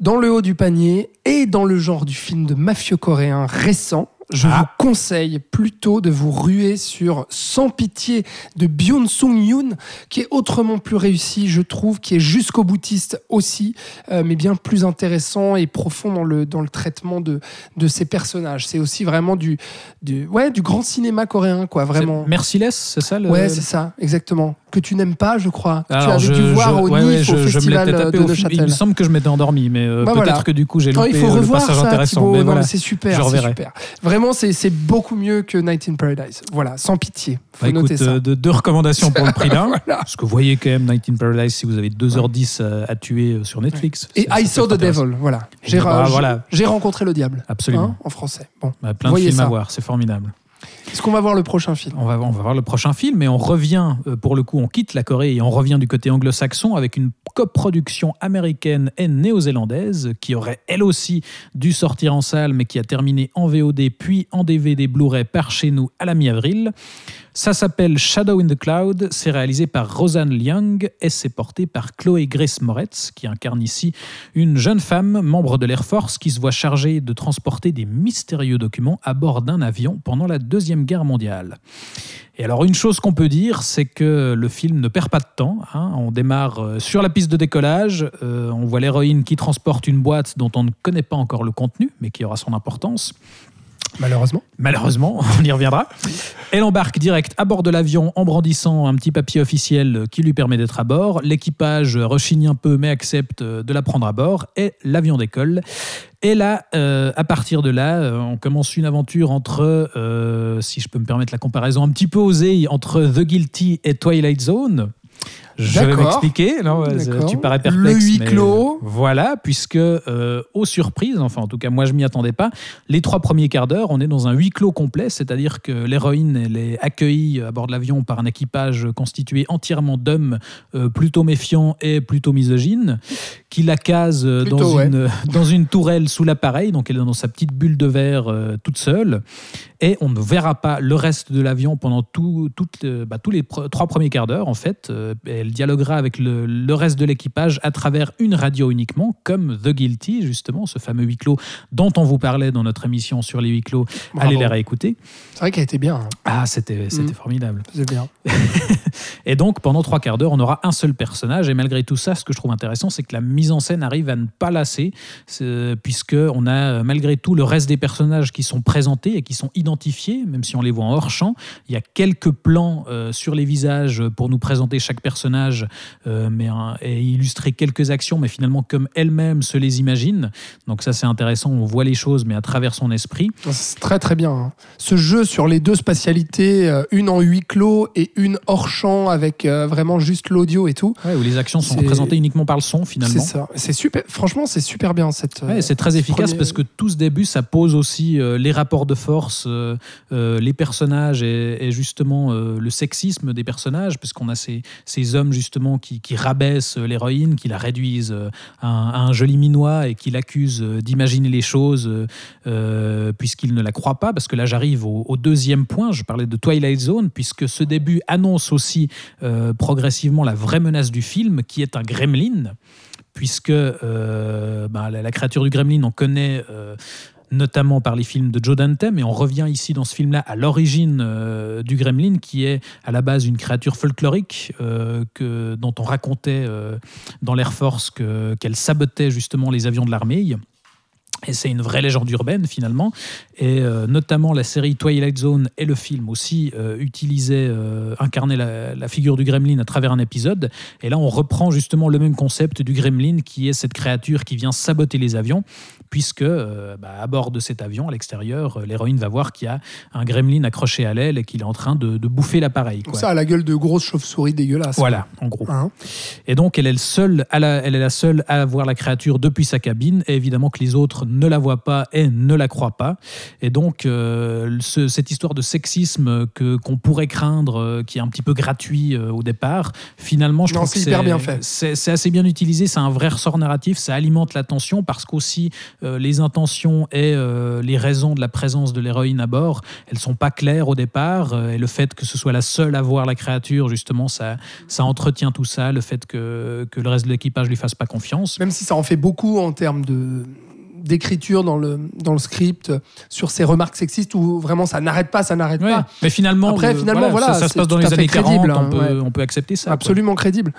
dans le haut du panier et dans le genre du film de mafieux coréen récent. Je Ah. vous conseille plutôt de vous ruer sur Sans pitié de Byun Sung Yoon, qui est autrement plus réussi, je trouve, qui est jusqu'au boutiste aussi, euh, mais bien plus intéressant et profond dans le, dans le traitement de, de ses personnages. C'est aussi vraiment du, du, ouais, du grand cinéma coréen, quoi, vraiment. Merciless, c'est ça le... Ouais, c'est ça, exactement. Que tu n'aimes pas, je crois. tu Alors, avais je- dû voir je- au ouais, NIF, ouais, au je- je me festival tapé de film. Il me Neuchâtel. semble que je m'étais endormi, mais euh, Bah peut-être voilà. que du coup j'ai loupé il faut euh, le revoir passage ça, intéressant. Thibaut. mais Non, voilà. mais c'est super, je c'est reverrai. super. Vraiment, c'est beaucoup mieux que Night in Paradise. Voilà, sans pitié. Faut Bah, noter écoute, ça. euh, de- deux recommandations pour le prix d'un. (laughs) Voilà. Parce que vous voyez quand même Night in Paradise si vous avez 2h10 à, à tuer sur Netflix. Et I Saw the. Devil, voilà. Et J'ai bah, voilà. j'ai rencontré le diable. Absolument. Hein, en français. Bon. Bah, plein de films à voir, c'est formidable. Est-ce qu'on va voir le prochain film? On va, voir le prochain film et on revient, euh, pour le coup, on quitte la Corée et on revient du côté anglo-saxon avec une coproduction américaine et néo-zélandaise qui aurait elle aussi dû sortir en salle mais qui a terminé en VOD puis en DVD Blu-ray par chez nous à la mi-avril. Ça s'appelle Shadow in the Cloud, c'est réalisé par Rosanne Liang et c'est porté par Chloé Grace Moretz qui incarne ici une jeune femme, membre de l'Air Force, qui se voit chargée de transporter des mystérieux documents à bord d'un avion pendant la Deuxième Guerre mondiale. Et alors une chose qu'on peut dire, c'est que le film ne perd pas de temps. hein. On démarre euh, sur la piste de décollage, euh, on voit l'héroïne qui transporte une boîte dont on ne connaît pas encore le contenu, mais qui aura son importance. Malheureusement. Malheureusement, (laughs) on y reviendra. Elle embarque direct à bord de l'avion en brandissant un petit papier officiel qui lui permet d'être à bord. L'équipage rechigne un peu mais accepte de la prendre à bord et l'avion décolle. Et là, euh, à partir de là, euh, on commence une aventure entre, euh, si je peux me permettre la comparaison un petit peu osée, entre The Guilty et Twilight Zone. Je vais m'expliquer. Non, tu parais Le perplexe. huis mais clos. Voilà, puisque euh, aux surprises, enfin en tout cas moi je m'y attendais pas, les trois premiers quarts d'heure, on est dans un huis clos complet, c'est-à-dire que l'héroïne elle est accueillie à bord de l'avion par un équipage constitué entièrement d'hommes euh, plutôt méfiants et plutôt misogynes, qui la case euh, Plutôt, dans, ouais. une, (laughs) dans une tourelle sous l'appareil, donc elle est dans sa petite bulle de verre euh, toute seule, et on ne verra pas le reste de l'avion pendant tout, toute, euh, bah, tous les trois premiers quarts d'heure en fait. Euh, elle dialoguera avec le, le reste de l'équipage à travers une radio uniquement, comme The Guilty justement, ce fameux huis clos dont on vous parlait dans notre émission sur les huis clos. Bravo. Allez les réécouter. C'est vrai qu'elle était bien. hein. Ah, c'était c'était Mm. formidable. C'est bien. (laughs) Et donc, pendant trois quarts d'heure, on aura un seul personnage. Et malgré tout ça, ce que je trouve intéressant, c'est que la mise en scène arrive à ne pas lasser, c'est- puisqu'on a euh, malgré tout le reste des personnages qui sont présentés et qui sont identifiés, même si on les voit en hors champ. Il y a quelques plans euh, sur les visages pour nous présenter chaque personnage euh, mais, hein, et illustrer quelques actions, mais finalement comme elle-même se les imagine. Donc ça c'est intéressant, on voit les choses, mais à travers son esprit. C'est très très bien. hein. Ce jeu sur les deux spatialités, euh, une en huis clos et une hors champ avec euh, vraiment juste l'audio et tout. Ouais, où les actions sont représentées uniquement par le son finalement. Ça. C'est super. Franchement, c'est super bien cette. Ouais, c'est très efficace premier- parce que tout ce début, ça pose aussi euh, les rapports de force, euh, euh, les personnages et, et justement le sexisme des personnages, puisqu'on a ces, ces hommes justement qui, qui rabaissent l'héroïne, qui la réduisent à un, à un joli minois et qui l'accusent d'imaginer les choses euh, euh, puisqu'il ne la croit pas. Parce que là, j'arrive au, au deuxième point. Je parlais de Twilight Zone, puisque ce début annonce aussi progressivement la vraie menace du film, qui est un gremlin puisque euh, bah, la, créature du gremlin, on connaît euh, notamment par les films de Joe Dante, mais on revient ici dans ce film-là à l'origine euh, du gremlin, qui est à la base une créature folklorique que, dont on racontait dans l'Air Force que- qu'elle sabotait justement les avions de l'armée. Et c'est une vraie légende urbaine finalement. Et euh, notamment la série Twilight Zone et le film aussi euh, utilisaient, euh, incarnaient la, la figure du gremlin à travers un épisode. Et là, on reprend justement le même concept du gremlin qui est cette créature qui vient saboter les avions, puisque bah, à bord de cet avion, à l'extérieur, l'héroïne va voir qu'il y a un gremlin accroché à l'aile et qu'il est en train de, de bouffer l'appareil. quoi. Ça a la gueule de grosse chauve-souris dégueulasse. Voilà, en gros. Hein Et donc, elle est, le seul à la, elle est la seule à voir la créature depuis sa cabine. Et évidemment que les autres ne la voient pas et ne la croient pas. Et donc, euh, ce- cette histoire de sexisme que qu'on pourrait craindre, euh, qui est un petit peu gratuit euh, au départ, finalement, je Non, trouve que c'est bien fait. C'est c'est assez bien utilisé. C'est un vrai ressort narratif. Ça alimente l'attention parce qu'aussi les intentions et les raisons de la présence de l'héroïne à bord, elles sont pas claires au départ. et le fait que ce soit la seule à voir la créature, justement, ça, ça entretient tout ça. Le fait que, que le reste de l'équipage lui fasse pas confiance. Même si ça en fait beaucoup en termes de d'écriture dans le, dans le script sur ces remarques sexistes où vraiment ça n'arrête pas, ça n'arrête Ouais. pas. Mais finalement, Après, le- finalement, voilà, ça, ça se passe dans les années 40, crédible, on, hein, peut, ouais. on peut accepter ça. quoi. Absolument crédible.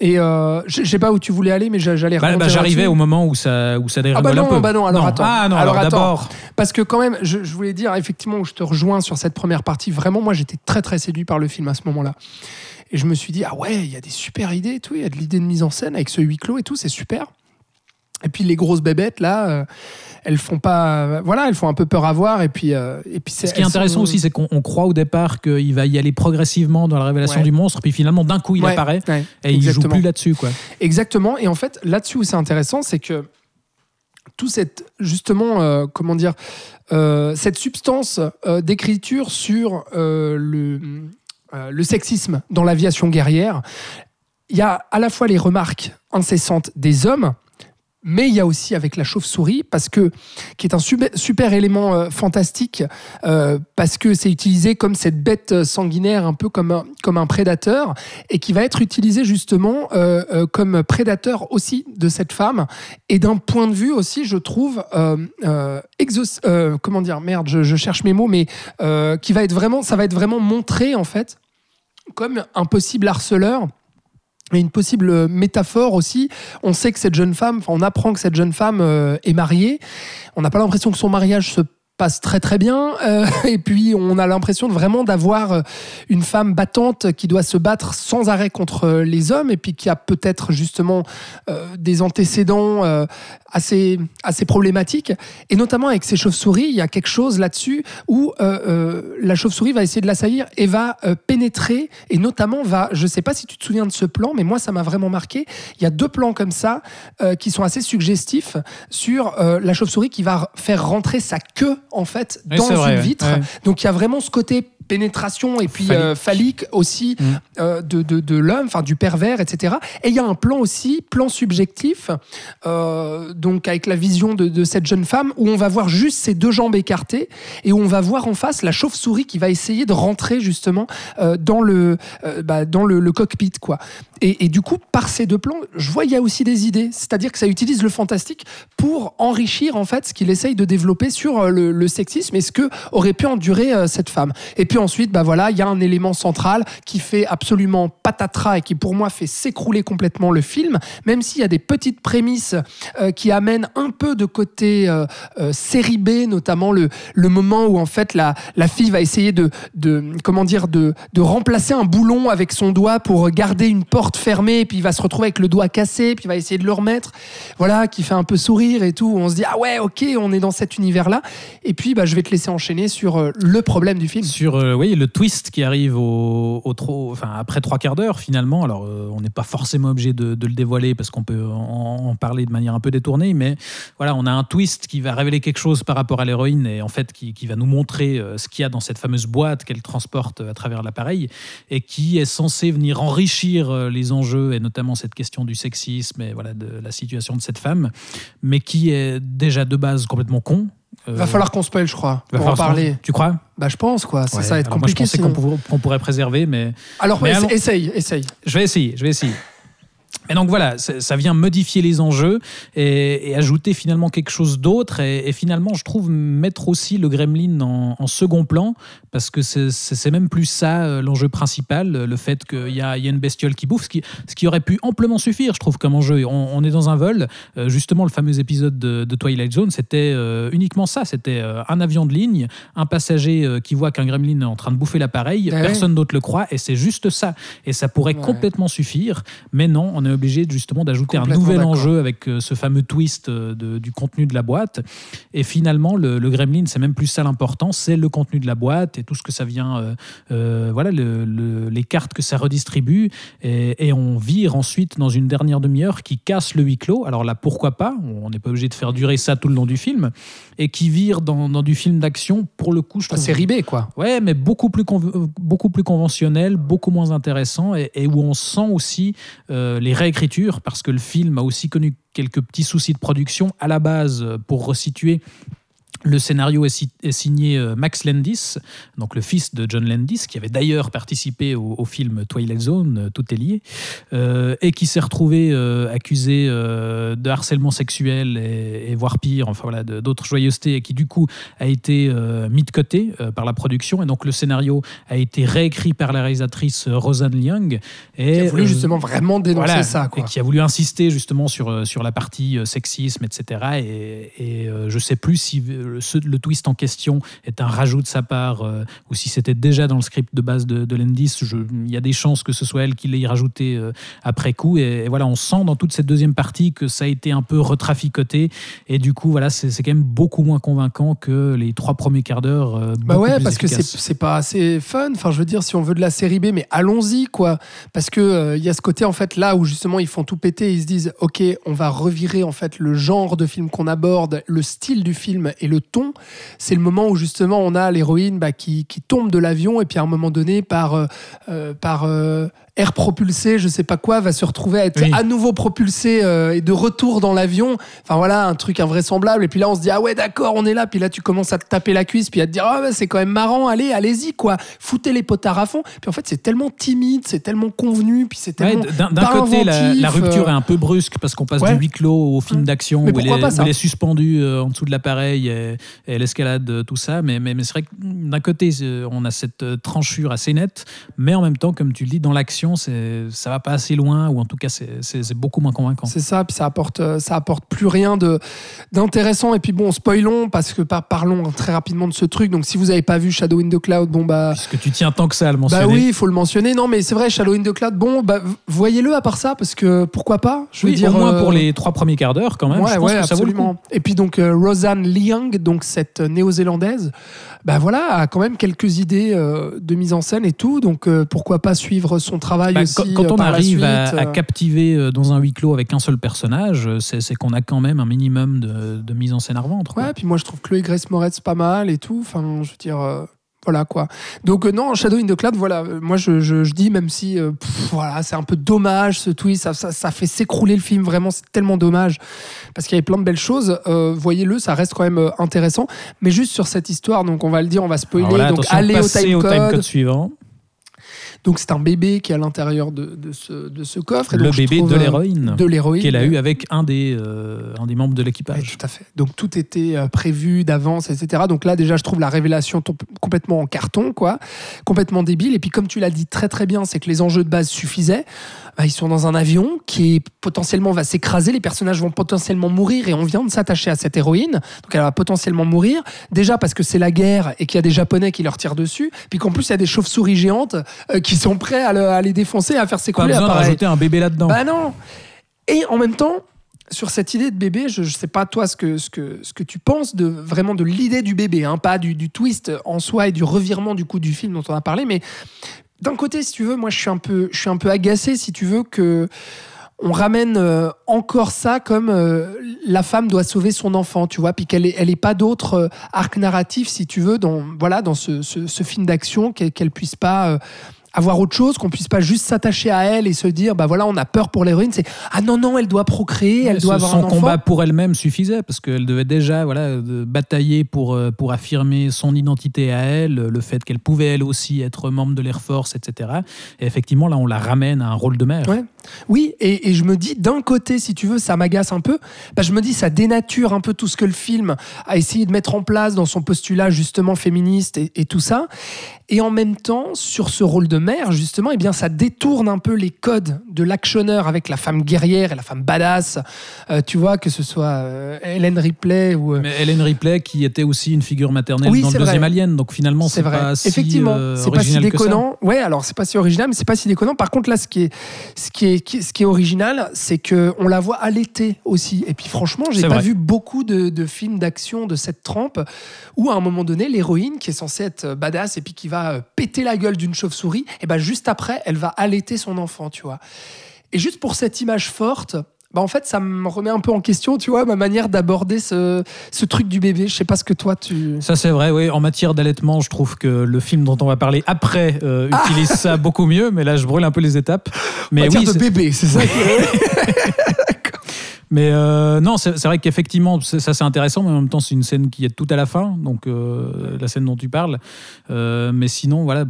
Et euh, je sais pas où tu voulais aller, mais j'a- j'allais Bah, bah, J'arrivais au moment où ça, où ça Ah bah un non, peu. bah non, alors attends. Ah non, Alors d'abord. Parce que quand même, je, je voulais dire effectivement où je te rejoins sur cette première partie. Vraiment, moi, j'étais très très séduit par le film à ce moment-là. Et je me suis dit ah ouais, il y a des super idées, et tout. Il y a de l'idée de mise en scène avec ce huis clos et tout, c'est super. Et puis les grosses bébêtes là, euh, elles font pas, voilà, elles font un peu peur à voir. Et puis euh, et puis c'est. Ce qui est intéressant sont- aussi, c'est qu'on on croit au départ qu'il va y aller progressivement dans la révélation Ouais. du monstre, puis finalement, d'un coup, il Ouais, apparaît ouais, et il joue exactement. plus là-dessus. quoi. Exactement. Et en fait, là-dessus où c'est intéressant, c'est que tout cette justement, euh, comment dire, euh, cette substance d'écriture sur le, le sexisme dans l'aviation guerrière, il y a à la fois les remarques incessantes des hommes. Mais il y a aussi avec la chauve-souris, parce que qui est un super, élément euh, fantastique, euh, parce que c'est utilisé comme cette bête euh, sanguinaire, un peu comme un, comme un prédateur, et qui va être utilisé justement comme prédateur aussi de cette femme. Et d'un point de vue aussi je trouve comment dire merde je, je cherche mes mots mais qui va être vraiment ça va être vraiment montré en fait comme un possible harceleur une possible métaphore aussi. On sait que cette jeune femme, on apprend que cette jeune femme euh, est mariée. On n'a pas l'impression que son mariage se passe très très bien. Euh, (laughs) et puis on a l'impression de vraiment d'avoir euh, une femme battante qui doit se battre sans arrêt contre euh, les hommes et puis qui a peut-être justement des antécédents assez, assez problématiques. Et notamment avec ces chauves-souris, il y a quelque chose là-dessus où la chauve-souris va essayer de l'assaillir et va pénétrer et notamment va, je sais pas si tu te souviens de ce plan, mais moi ça m'a vraiment marqué. Il y a deux plans comme ça qui sont assez suggestifs sur la chauve-souris qui va faire rentrer sa queue en fait dans une vrai, vitre. Ouais. Donc il y a vraiment ce côté pénétration et puis Phallique. euh, phallique aussi Mm. euh, de, de, de l'homme, enfin du pervers, etc. Et il y a un plan aussi, plan subjectif, euh, donc avec la vision de, de cette jeune femme, où on va voir juste ses deux jambes écartées et où on va voir en face la chauve-souris qui va essayer de rentrer justement euh, dans le euh, bah, dans le, le cockpit, quoi. Et, et du coup, par ces deux plans, je vois il y a aussi des idées, c'est-à-dire que ça utilise le fantastique pour enrichir en fait ce qu'il essaye de développer sur le, le sexisme et ce que aurait pu endurer euh, cette femme. Et puis puis ensuite, bah voilà, il y a un élément central qui fait absolument patatras et qui pour moi fait s'écrouler complètement le film, même s'il y a des petites prémices euh, qui amènent un peu de côté euh, euh, série B, notamment le, le moment où en fait la, la fille va essayer de, de comment dire de, de remplacer un boulon avec son doigt pour garder une porte fermée, et puis il va se retrouver avec le doigt cassé, puis il va essayer de le remettre, voilà, qui fait un peu sourire et tout. On se dit ah ouais, ok, on est dans cet univers-là. Et puis bah, je vais te laisser enchaîner sur le problème du film. Sur euh, oui, le twist qui arrive au, au enfin, après trois quarts d'heure finalement. Alors euh, on n'est pas forcément obligé de, le dévoiler parce qu'on peut en, parler de manière un peu détournée, mais voilà, on a un twist qui va révéler quelque chose par rapport à l'héroïne et en fait qui, qui va nous montrer euh, ce qu'il y a dans cette fameuse boîte qu'elle transporte à travers l'appareil et qui est censé venir enrichir les enjeux et notamment cette question du sexisme et voilà de la situation de cette femme, mais qui est déjà de base complètement con. Euh, Va falloir qu'on spoil, je crois, va pour en parler. Tu crois? Bah je pense quoi, ça, Ouais. ça va être Alors moi, je compliqué. pensais sinon. qu'on pourrait, qu'on pourrait préserver, mais Alors Mais essaye, essaye. je vais essayer, je vais essayer. Et donc voilà, ça vient modifier les enjeux et, et ajouter finalement quelque chose d'autre. Et, et finalement, je trouve mettre aussi le gremlin en, en second plan, parce que c'est- même plus ça euh, l'enjeu principal, euh, le fait qu'il y a, il y a une bestiole qui bouffe, ce qui, ce qui aurait pu amplement suffire, je trouve, comme enjeu. On, on est dans un vol, euh, justement, le fameux épisode de, de Twilight Zone, c'était uniquement ça. C'était un avion de ligne, un passager qui voit qu'un gremlin est en train de bouffer l'appareil, Ouais. personne d'autre le croit, et c'est juste ça. Et ça pourrait Ouais. complètement suffire. Mais non, on est obligé justement d'ajouter un nouvel enjeu avec euh, ce fameux twist euh, de- du contenu de la boîte. Et finalement, le, le gremlin, c'est même plus ça l'important, c'est le contenu de la boîte et tout ce que ça vient, euh, euh, voilà, le- le- les cartes que ça redistribue. Et, et on vire ensuite dans une dernière demi-heure qui casse le huis clos. Alors là, pourquoi pas? On n'est pas obligé de faire durer ça tout le long du film. Et qui vire dans, dans du film d'action, pour le coup, je trouve. série B quoi. Ouais, mais beaucoup plus, beaucoup plus conventionnel, beaucoup moins intéressant, et, et où on sent aussi euh, les réécritures, parce que le film a aussi connu quelques petits soucis de production. À la base, euh, pour resituer, le scénario est, si- est signé euh, Max Landis, donc le fils de John Landis, qui avait d'ailleurs participé au, au film Twilight Zone, euh, tout est lié, euh, et qui s'est retrouvé euh, accusé euh, de harcèlement sexuel et, et voire pire, enfin voilà, d'autres joyeusetés, et qui du coup a été mis de côté par la production. Et donc le scénario a été réécrit par la réalisatrice Roseanne Liang. Et, Qui a voulu justement vraiment dénoncer voilà, ça et quoi. qui a voulu insister justement sur, sur la partie sexisme, etc. Et, et, je sais plus si le twist en question est un rajout de sa part euh, ou si c'était déjà dans le script de base de, de Landis. Je- Il y a des chances que ce soit elle qui l'ait rajouté euh, après coup. Et, et voilà, on sent dans toute cette deuxième partie que ça a été un peu retraficoté. Et du coup, voilà, c'est quand même beaucoup moins convaincant que les trois premiers quarts d'heure. euh, Bah ouais, parce que c'est efficaces. c'est pas assez fun. Enfin, je veux dire, si on veut de la série B, mais allons-y, quoi. Parce que euh, il y a ce côté, en fait, là où justement ils font tout péter, ils se disent, ok, on va revirer en fait le genre de film qu'on aborde, le style du film et le ton. C'est le moment où justement on a l'héroïne bah, qui, tombe de l'avion et puis à un moment donné, par, euh, euh, par euh, air propulsé, je sais pas quoi, va se retrouver à être Oui. à nouveau propulsé euh, et de retour dans l'avion. Enfin voilà, un truc invraisemblable. Et puis là, on se dit, ah ouais, d'accord, on est là. Puis là, tu commences à te taper la cuisse, puis à te dire, ah ouais, c'est quand même marrant, allez, allez-y, quoi. Foutez les potards à fond. Puis en fait, c'est tellement timide, c'est tellement convenu, puis c'est tellement. D'un côté, la, inventif, la rupture euh, est un peu brusque parce qu'on passe ouais. du huis clos au film Ouais. d'action où, elle est- suspendue euh, en dessous de l'appareil et, et elle escalade euh, tout ça. Mais, mais, mais c'est vrai que d'un côté, on a cette tranchure assez nette, mais en même temps, comme tu le dis, dans l'action, c'est- ça va pas assez loin ou en tout cas, c'est- beaucoup moins convaincant. C'est ça, puis ça apporte, euh, ça apporte plus rien de d'intéressant. Et puis bon, spoilons parce que par- parlons très rapidement de ce truc. Donc si vous avez pas vu Shadow in the Cloud, bon bah. Puisque tu tiens tant que ça à le mentionner. Bah oui, il faut le mentionner. Non, mais c'est vrai, Shadow in the Cloud, bon, bah, voyez-le à part ça, parce que pourquoi pas? Je veux Oui, dire, au moins euh, pour les trois premiers quarts d'heure, quand même. Ouais, je pense ouais, que ça vaut le coup. absolument. Et puis donc euh, Roseanne Liang, donc cette euh, néo-zélandaise, bah voilà, a quand même quelques idées euh, de mise en scène et tout. Donc euh, pourquoi pas suivre son travail Bah, aussi quand, quand euh, on par la arrive à, suite, à euh. captiver euh, dans un huis clos avec un seul personnage, euh, c'est qu'on a quand même un minimum de, de mise en scène à revendre. quoi. Ouais, puis moi je trouve Chloé Grace Moretz pas mal et tout. Enfin, je veux dire. Voilà quoi. Donc euh, non, Shadow in the Cloud, voilà. euh, moi je, je- je dis même si euh, pff, voilà, c'est un peu dommage ce twist, ça, ça, ça fait s'écrouler le film. Vraiment, c'est tellement dommage parce qu'il y avait plein de belles choses. Voyez-le, ça reste quand même intéressant. Mais juste sur cette histoire, donc on va le dire, on va spoiler. Voilà, donc allez au passez time au suivant. Donc c'est un bébé qui est à l'intérieur de, de ce, de ce coffre. Et Le donc, bébé de l'héroïne De l'héroïne. qu'elle a eu avec un des, euh, un des membres de Oui, l'équipage. tout à fait. Donc tout était euh, prévu d'avance, etc. Donc là déjà, je trouve la révélation complètement en carton, quoi, complètement débile. Et puis comme tu l'as dit très très bien, c'est que les enjeux de base suffisaient. Bah, ils sont dans un avion qui potentiellement va s'écraser, les personnages vont potentiellement mourir et on vient de s'attacher à cette héroïne, donc elle va potentiellement mourir. Déjà parce que c'est la guerre et qu'il y a des Japonais qui leur tirent dessus, puis qu'en plus il y a des chauves-souris géantes euh, qui sont prêts à, le- à les défoncer, à faire Pas s'écrouler. besoin de rajouter un bébé là-dedans. Bah non. Et en même temps, sur cette idée de bébé, je ne sais pas toi ce que, ce que, ce que tu penses de vraiment de l'idée du bébé, hein, pas du, du twist en soi et du revirement du coup du film dont on a parlé, mais d'un côté, si tu veux, moi je suis un peu, je suis un peu agacé, si tu veux, que on ramène euh, encore ça comme euh, la femme doit sauver son enfant, tu vois, puis qu'elle n'ait elle ait pas d'autre euh, arc narratif, si tu veux, dans, voilà, dans ce, film d'action, qu'elle qu'elle puisse pas avoir autre chose, qu'on puisse pas juste s'attacher à elle et se dire, bah voilà, on a peur pour l'héroïne, c'est ah non, non, elle doit procréer, elle doit avoir son un enfant. combat pour elle-même suffisait parce qu'elle devait déjà voilà batailler pour euh, pour affirmer son identité à elle, le fait qu'elle pouvait elle aussi être membre de l'Air Force, etc. Et effectivement là on la ramène à un rôle de mère. Ouais. Oui, et, et je me dis, d'un côté, si tu veux, ça m'agace un peu. Bah, je me dis, ça dénature un peu tout ce que le film a essayé de mettre en place dans son postulat justement féministe et, et tout ça. Et en même temps, sur ce rôle de mère, justement, eh bien, ça détourne un peu les codes de l'actionneur avec la femme guerrière et la femme badass. Euh, tu vois, que ce soit euh, Hélène Ripley ou. euh, Mais Hélène Ripley qui était aussi une figure maternelle Oui, dans le deuxième vrai. Alien, donc finalement C'est pas si Effectivement, euh, c'est pas si déconnant. Ouais, alors c'est pas si original, mais c'est pas si déconnant. Par contre, là, ce qui est, ce qui est, qui- ce qui est original, c'est que on la voit allaiter aussi. Et puis, franchement, j'ai pas vrai. vu beaucoup de, de films d'action de cette trempe où, à un moment donné, l'héroïne, qui est censée être badass et puis qui va péter la gueule d'une chauve-souris, et ben juste après, elle va allaiter son enfant, tu vois. Et juste pour cette image forte. Bah en fait, ça me remet un peu en question, tu vois, ma manière d'aborder ce, ce truc du bébé. Je sais pas ce que toi tu. Ça c'est vrai, oui. En matière d'allaitement, je trouve que le film dont on va parler après euh, utilise ça beaucoup mieux, mais là je brûle un peu les étapes. Mais matière oui, de bébé, c'est ça. (laughs) Mais euh, non, c'est vrai qu'effectivement, ça c'est intéressant, mais en même temps, c'est une scène qui est tout à la fin, donc euh, la scène dont tu parles. Euh, mais sinon, voilà,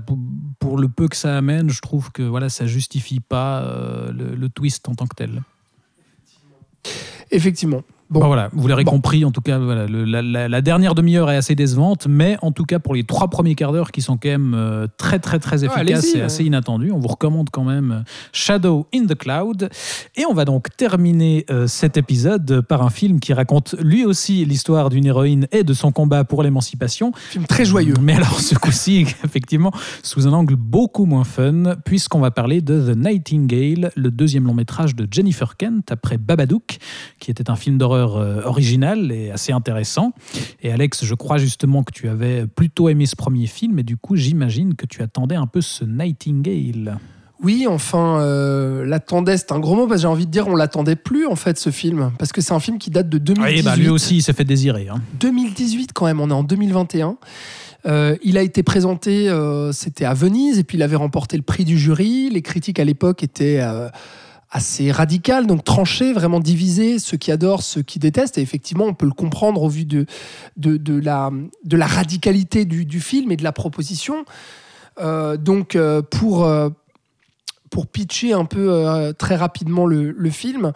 pour, le peu que ça amène, je trouve que voilà, ça justifie pas le twist en tant que tel. Effectivement. Bon. Voilà, vous l'aurez Bon. compris, en tout cas, voilà, le- la, dernière demi-heure est assez décevante, mais en tout cas pour les trois premiers quarts d'heure qui sont quand même euh, très très très Ah, efficaces allez-y, et ouais. assez inattendus, on vous recommande quand même euh, Shadow in the Cloud. Et on va donc terminer euh, cet épisode par un film qui raconte lui aussi l'histoire d'une héroïne et de son combat pour l'émancipation. Film très joyeux. Mais alors ce coup-ci, (laughs) effectivement, sous un angle beaucoup moins fun, puisqu'on va parler de The Nightingale, le deuxième long métrage de Jennifer Kent après Babadook, qui était un film d'horreur euh, original et assez intéressant. Et Alex, je crois justement que tu avais plutôt aimé ce premier film, et du coup j'imagine que tu attendais un peu ce Nightingale. Oui, enfin, euh, l'attendait, c'est un gros mot parce que j'ai envie de dire on l'attendait plus en fait ce film parce que c'est un film qui date de 2018. Oui, bah lui aussi il s'est fait désirer. hein. 2018 quand même, on est en 2021. Euh, il a été présenté, euh, c'était à Venise, et puis il avait remporté le prix du jury. Les critiques à l'époque étaient assez radicales, donc tranchées, vraiment divisées, ceux qui adorent, ceux qui détestent. Et effectivement, on peut le comprendre au vu de, de, la, de la radicalité du, du film et de la proposition. Euh, donc, euh, pour, euh, pour pitcher un peu très rapidement le, le film,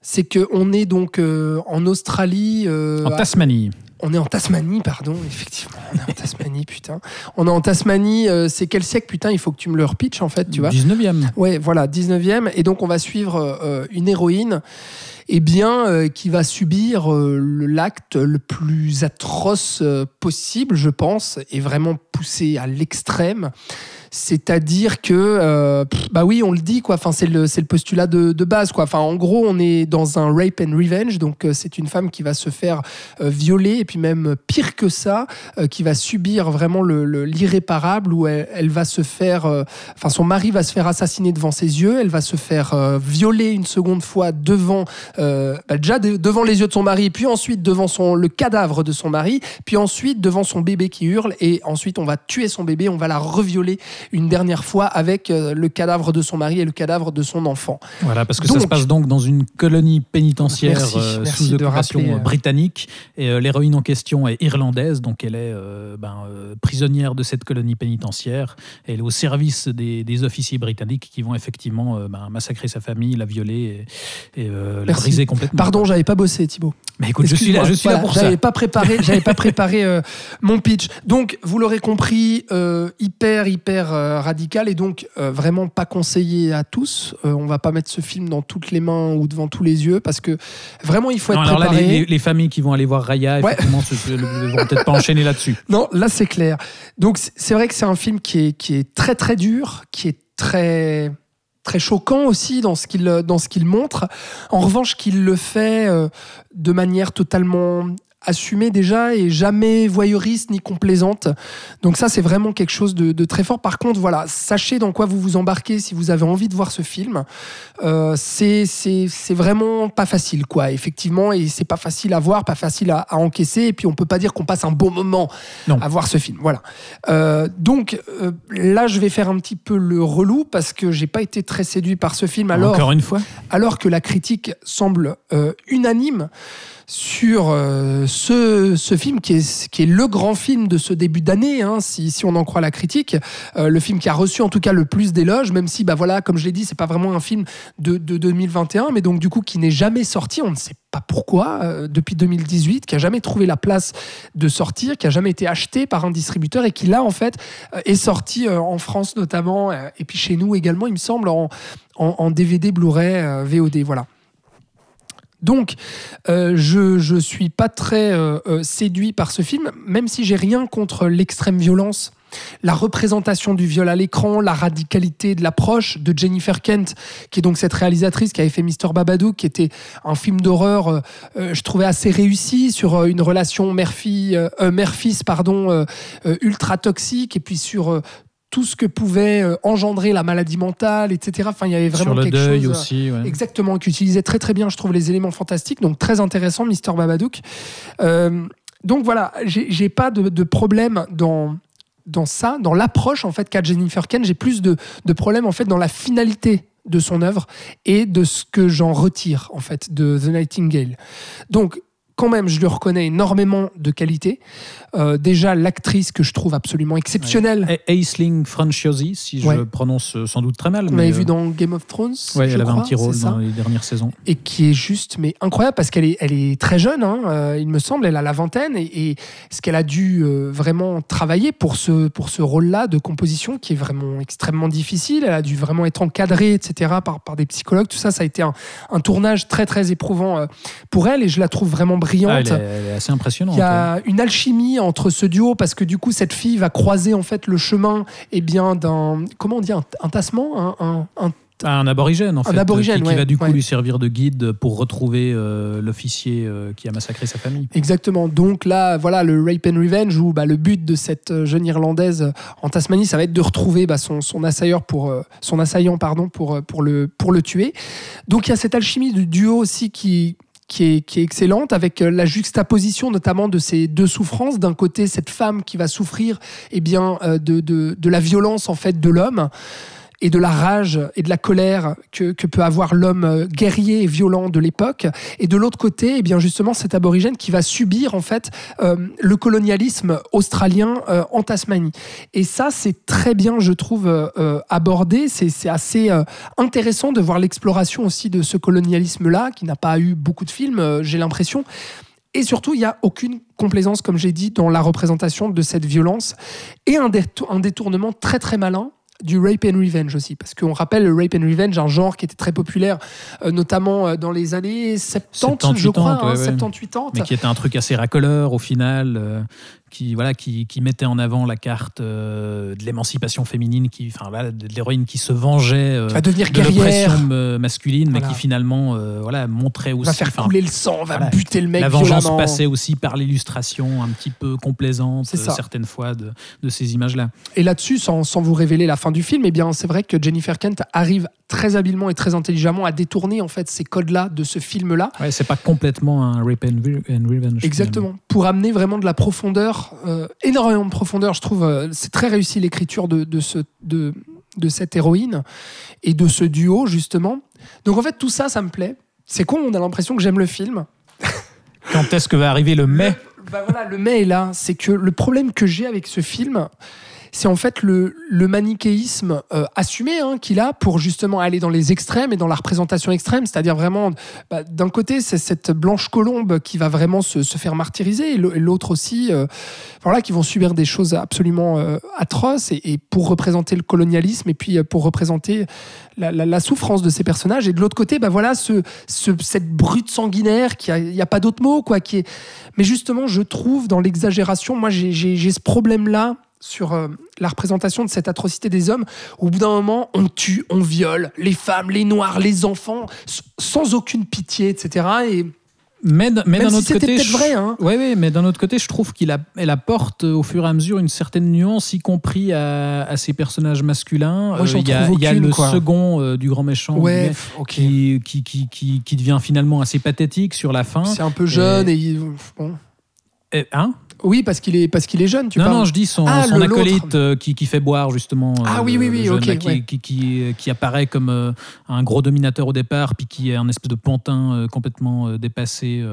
c'est qu'on est donc en Australie. En Tasmanie. On est en Tasmanie, pardon, effectivement. On est en Tasmanie, putain. On est en Tasmanie, euh, c'est quel siècle, putain Il faut que tu me le repitches, en fait, tu vois. 19e. Ouais, voilà, 19e. Et donc, on va suivre euh, une héroïne eh bien, euh, qui va subir euh, l'acte le plus atroce euh, possible, je pense, et vraiment poussé à l'extrême. C'est-à-dire que, euh, bah oui, on le dit, quoi. Enfin, c'est le, le postulat de, de base, quoi. Enfin, en gros, on est dans un rape and revenge. Donc, euh, c'est une femme qui va se faire euh, violer, et puis même pire que ça, qui va subir vraiment le- le- l'irréparable, où elle, va se faire, enfin, son mari va se faire assassiner devant ses yeux, elle va se faire violer une seconde fois devant bah, déjà de- devant les yeux de son mari, puis ensuite devant son, le cadavre de son mari, puis ensuite devant son bébé qui hurle, et ensuite on va tuer son bébé, on va la revioler une dernière fois avec euh, le cadavre de son mari et le cadavre de son enfant. Voilà, parce que ça Donc- se passe donc dans une colonie pénitentiaire Merci, euh, merci sous occupation rappeler, euh. euh, britannique. Et euh, l'héroïne en question est irlandaise, donc elle est euh, ben, prisonnière de cette colonie pénitentiaire. Elle est au service des, des officiers britanniques qui vont effectivement ben, massacrer sa famille, la violer et, et, la briser complètement. Pardon, j'avais pas bossé, Thibaut. Mais écoute, je suis là, je suis là Voilà, pour ça. J'avais pas préparé, j'avais pas préparé mon pitch. Donc, vous l'aurez compris, euh, hyper hyper euh, radical et donc euh, vraiment pas conseillé à tous. Euh, on va pas mettre ce film dans toutes les mains ou devant tous les yeux parce que vraiment il faut Non, être alors là, préparé. les, les- les familles qui vont aller voir Raya, Ouais. se- vont peut-être pas enchaîner là-dessus. (laughs) Non, là c'est clair. Donc c'est vrai que c'est un film qui est, qui est très très dur, qui est très très choquant aussi dans ce qu'il dans ce qu'il montre. En revanche, qu'il le fait euh, de manière totalement assumée déjà et jamais voyeuriste ni complaisante. Donc ça c'est vraiment quelque chose de, de très fort. Par contre, voilà, sachez dans quoi vous vous embarquez si vous avez envie de voir ce film. Euh, c'est vraiment pas facile quoi. Effectivement, et c'est pas facile à voir, pas facile à, à encaisser. Et puis on peut pas dire qu'on passe un bon moment Non. à voir ce film. Voilà. Euh, donc euh, là, je vais faire un petit peu le relou parce que j'ai pas été très séduit par ce film. Alors, Encore une fois. alors que la critique semble unanime sur euh, ce, film qui est, le grand film de ce début d'année, hein, si, on en croit la critique, Euh, le film qui a reçu en tout cas le plus d'éloges, même si, bah voilà, comme je l'ai dit, c'est pas vraiment un film de, de 2021, mais donc du coup qui n'est jamais sorti, on ne sait pas pourquoi, euh, depuis 2018, qui a jamais trouvé la place de sortir, qui a jamais été acheté par un distributeur et qui là en fait est sorti en France notamment, et puis chez nous également, il me semble, en, en, DVD, Blu-ray, VOD, voilà. Donc, euh, je je suis pas très euh, euh, séduit par ce film, même si j'ai rien contre l'extrême violence, la représentation du viol à l'écran, la radicalité de l'approche de Jennifer Kent, qui est donc cette réalisatrice qui avait fait Mr Babadook, qui était un film d'horreur, je trouvais assez réussi sur une relation mère-fils, pardon, ultra toxique, et puis sur tout ce que pouvait euh, engendrer la maladie mentale, etc. Enfin, il y avait vraiment Sur le quelque deuil chose. euh, aussi. ouais. Exactement, qui utilisait très très bien, je trouve, les éléments fantastiques, donc très intéressant, Mister Babadook. Euh, donc voilà, j'ai pas de, de problème dans dans ça, dans l'approche en fait qu'a Jennifer Kent. J'ai plus de, de problème en fait dans la finalité de son œuvre et de ce que j'en retire en fait de The Nightingale. Donc quand même, je lui reconnais énormément de qualité. Euh, déjà, l'actrice que je trouve absolument exceptionnelle. Aisling Franciosi, si je Ouais. prononce euh, sans doute très mal. Vous mais, m'avez euh, vu dans Game of Thrones je elle avait un petit rôle dans les dernières saisons. et qui est juste mais incroyable parce qu'elle est, elle est très jeune, hein, euh, il me semble, elle a la vingtaine et, et ce qu'elle a dû vraiment travailler pour ce, pour ce rôle-là de composition qui est vraiment extrêmement difficile, elle a dû vraiment être encadrée, etc., par, par des psychologues, tout ça, ça a été un, un tournage très très éprouvant pour elle et je la trouve vraiment brillante. Ah, elle, est, elle est assez impressionnante. Il y a une alchimie entre ce duo parce que du coup cette fille va croiser en fait le chemin et bien d'un comment on dit un, un tassement un, un- aborigène, en Un fait. aborigène, qui, qui ouais, va du coup ouais. lui servir de guide pour retrouver euh, l'officier euh, qui a massacré sa famille. Exactement. Donc là, voilà, le Rape and Revenge, où bah, le but de cette euh, jeune Irlandaise euh, en Tasmanie, ça va être de retrouver bah, son, son assaillant, pour, euh, son assaillant pardon, pour, euh, pour, le, pour le tuer. Donc il y a cette alchimie du duo aussi qui, qui, est, qui est excellente, avec euh, la juxtaposition notamment de ces deux souffrances. D'un côté, cette femme qui va souffrir eh bien, euh, de, de, de la violence en fait de l'homme et de la rage et de la colère que, peut avoir l'homme euh, guerrier et violent de l'époque. Et de l'autre côté, eh bien justement, cet aborigène qui va subir en fait euh, le colonialisme australien euh, en Tasmanie. Et ça, c'est très bien, je trouve, abordé. C'est assez intéressant de voir l'exploration aussi de ce colonialisme-là, qui n'a pas eu beaucoup de films, j'ai l'impression. Et surtout, il n'y a aucune complaisance, comme j'ai dit, dans la représentation de cette violence. Et un détournement très très malin du rape and revenge aussi. Parce qu'on rappelle le rape and revenge, un genre qui était très populaire, euh, notamment euh, dans les années 70, je 70, crois, hein, ouais, ouais. 70, 80. Mais qui était un truc assez racoleur au final, euh, qui, voilà, qui, qui mettait en avant la carte euh, de l'émancipation féminine, qui, enfin, voilà, de l'héroïne qui se vengeait euh, va devenir de l'oppression euh, masculine, mais qui finalement euh, voilà, montrait aussi. va faire couler le sang, va voilà, buter le mec la vengeance violemment. passait aussi par l'illustration un petit peu complaisante euh, certaines fois de, de ces images-là. Et là-dessus, sans, sans vous révéler la fin du film, eh bien, c'est vrai que Jennifer Kent arrive très habilement et très intelligemment à détourner en fait ces codes-là de ce film-là. Ouais, c'est pas complètement un Rape and Revenge. Exactement. Pour amener vraiment de la profondeur, euh, énormément de profondeur, je trouve. euh, c'est très réussi l'écriture de, de, ce, de, de cette héroïne et de ce duo, justement. Donc en fait, tout ça, ça me plaît. C'est con, on a l'impression que j'aime le film. (laughs) Quand est-ce que va arriver le mai Bah voilà, le mais est là. C'est que le problème que j'ai avec ce film, c'est en fait le, manichéisme euh, assumé hein, qu'il a pour justement aller dans les extrêmes et dans la représentation extrême. C'est-à-dire vraiment, bah, d'un côté, c'est cette blanche colombe qui va vraiment se, faire martyriser et l'autre aussi, euh, voilà, qui vont subir des choses absolument euh, atroces et, pour représenter le colonialisme et puis pour représenter la, souffrance de ces personnages. Et de l'autre côté, bah voilà, ce, ce- cette brute sanguinaire, qui il n'y a, pas d'autre mot, quoi, qui est. Mais justement, je trouve dans l'exagération, moi, j'ai ce problème-là sur euh, la représentation de cette atrocité des hommes. Au bout d'un moment, on tue, on viole les femmes, les noirs, les enfants, sans aucune pitié, etc. Et Mais, mais d'un si autre c'était côté, peut-être je- vrai, hein. Ouais, ouais, mais d'un autre côté, je trouve qu'il apporte euh, au fur et à mesure une certaine nuance, y compris à, à ces personnages masculins. Euh, il y a, y le quoi. second euh, du grand méchant ouais, mais qui, qui, qui, qui, devient finalement assez pathétique sur la fin. C'est un peu jeune et, bon. Et- hein? Oui parce qu'il est parce qu'il est jeune. Tu non, parles. non, je dis son, Ah, son acolyte euh, qui, qui fait boire justement. Ah euh, oui, oui, oui, jeune ok, là, qui, ouais. qui, qui, apparaît comme euh, un gros dominateur au départ, puis qui est un espèce de pantin complètement dépassé.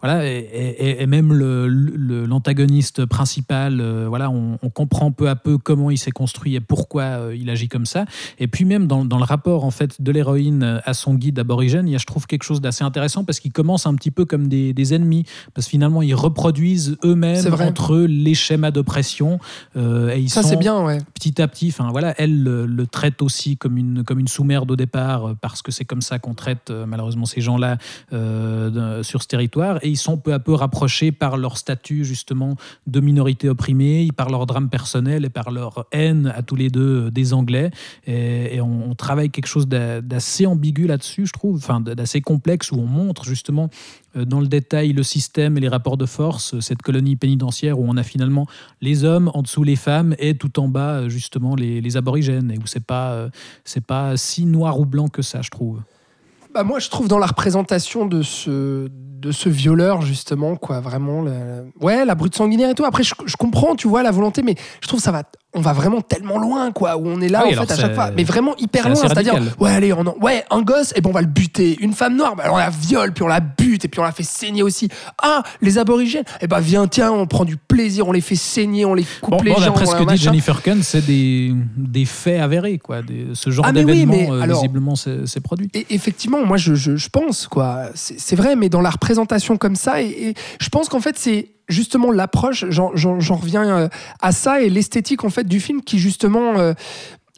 voilà, et, et- et même le- le- l'antagoniste principal, voilà, on, on comprend peu à peu comment il s'est construit et pourquoi il agit comme ça. Et puis même dans, dans le rapport en fait de l'héroïne à son guide aborigène, il y a, je trouve, quelque chose d'assez intéressant parce qu'ils commencent un petit peu comme des, des ennemis, parce que finalement ils reproduisent eux-mêmes vrai. entre eux les schémas d'oppression euh, et ils Ça c'est bien, ouais. petit à petit. Enfin voilà, elle le, le traite aussi comme une comme une sous-merde au départ euh, parce que c'est comme ça qu'on traite euh, malheureusement ces gens-là euh, sur ce territoire et ils sont peu à peu rapprochés par leur statut justement de minorité opprimée, par leur drame personnel et par leur haine à tous les deux des Anglais et, et on, on travaille quelque chose d'a- d'assez ambigu là-dessus, je trouve, enfin d'assez complexe où on montre justement dans le détail le système et les rapports de force, euh, cette colonie pénitentiaire où on a finalement les hommes, en dessous les femmes et tout en bas euh, justement les, les aborigènes et où c'est pas euh, c'est pas si noir ou blanc que ça, je trouve. Bah moi, je trouve dans la représentation de ce, de ce violeur, justement, quoi, vraiment, le- ouais, la brute sanguinaire et tout. Après, je, je comprends, tu vois, la volonté, mais je trouve ça va, on va vraiment tellement loin, quoi, où on est là, Oui, en fait, à chaque fois, mais vraiment hyper loin. C'est-à-dire, ouais, allez, on en- ouais, un gosse, et bon, on va le buter. Une femme noire, bah, on la viole, puis on la bute, et puis on la fait saigner aussi. Ah, les aborigènes, et bah, viens, tiens, on prend du plaisir, on les fait saigner, on les coupe Bon, les bon, jambes. d'après ce que dit. Jennifer Kahn, c'est des, des faits avérés, quoi. Des- ce genre Ah, oui, d'événement, mais euh, visiblement, c'est produit. Et effectivement, moi, je, pense, quoi. C'est vrai, mais dans la représentation comme ça, et, je pense qu'en fait, c'est justement l'approche, j'en- reviens euh, à ça, et l'esthétique, en fait, du film qui, justement, euh,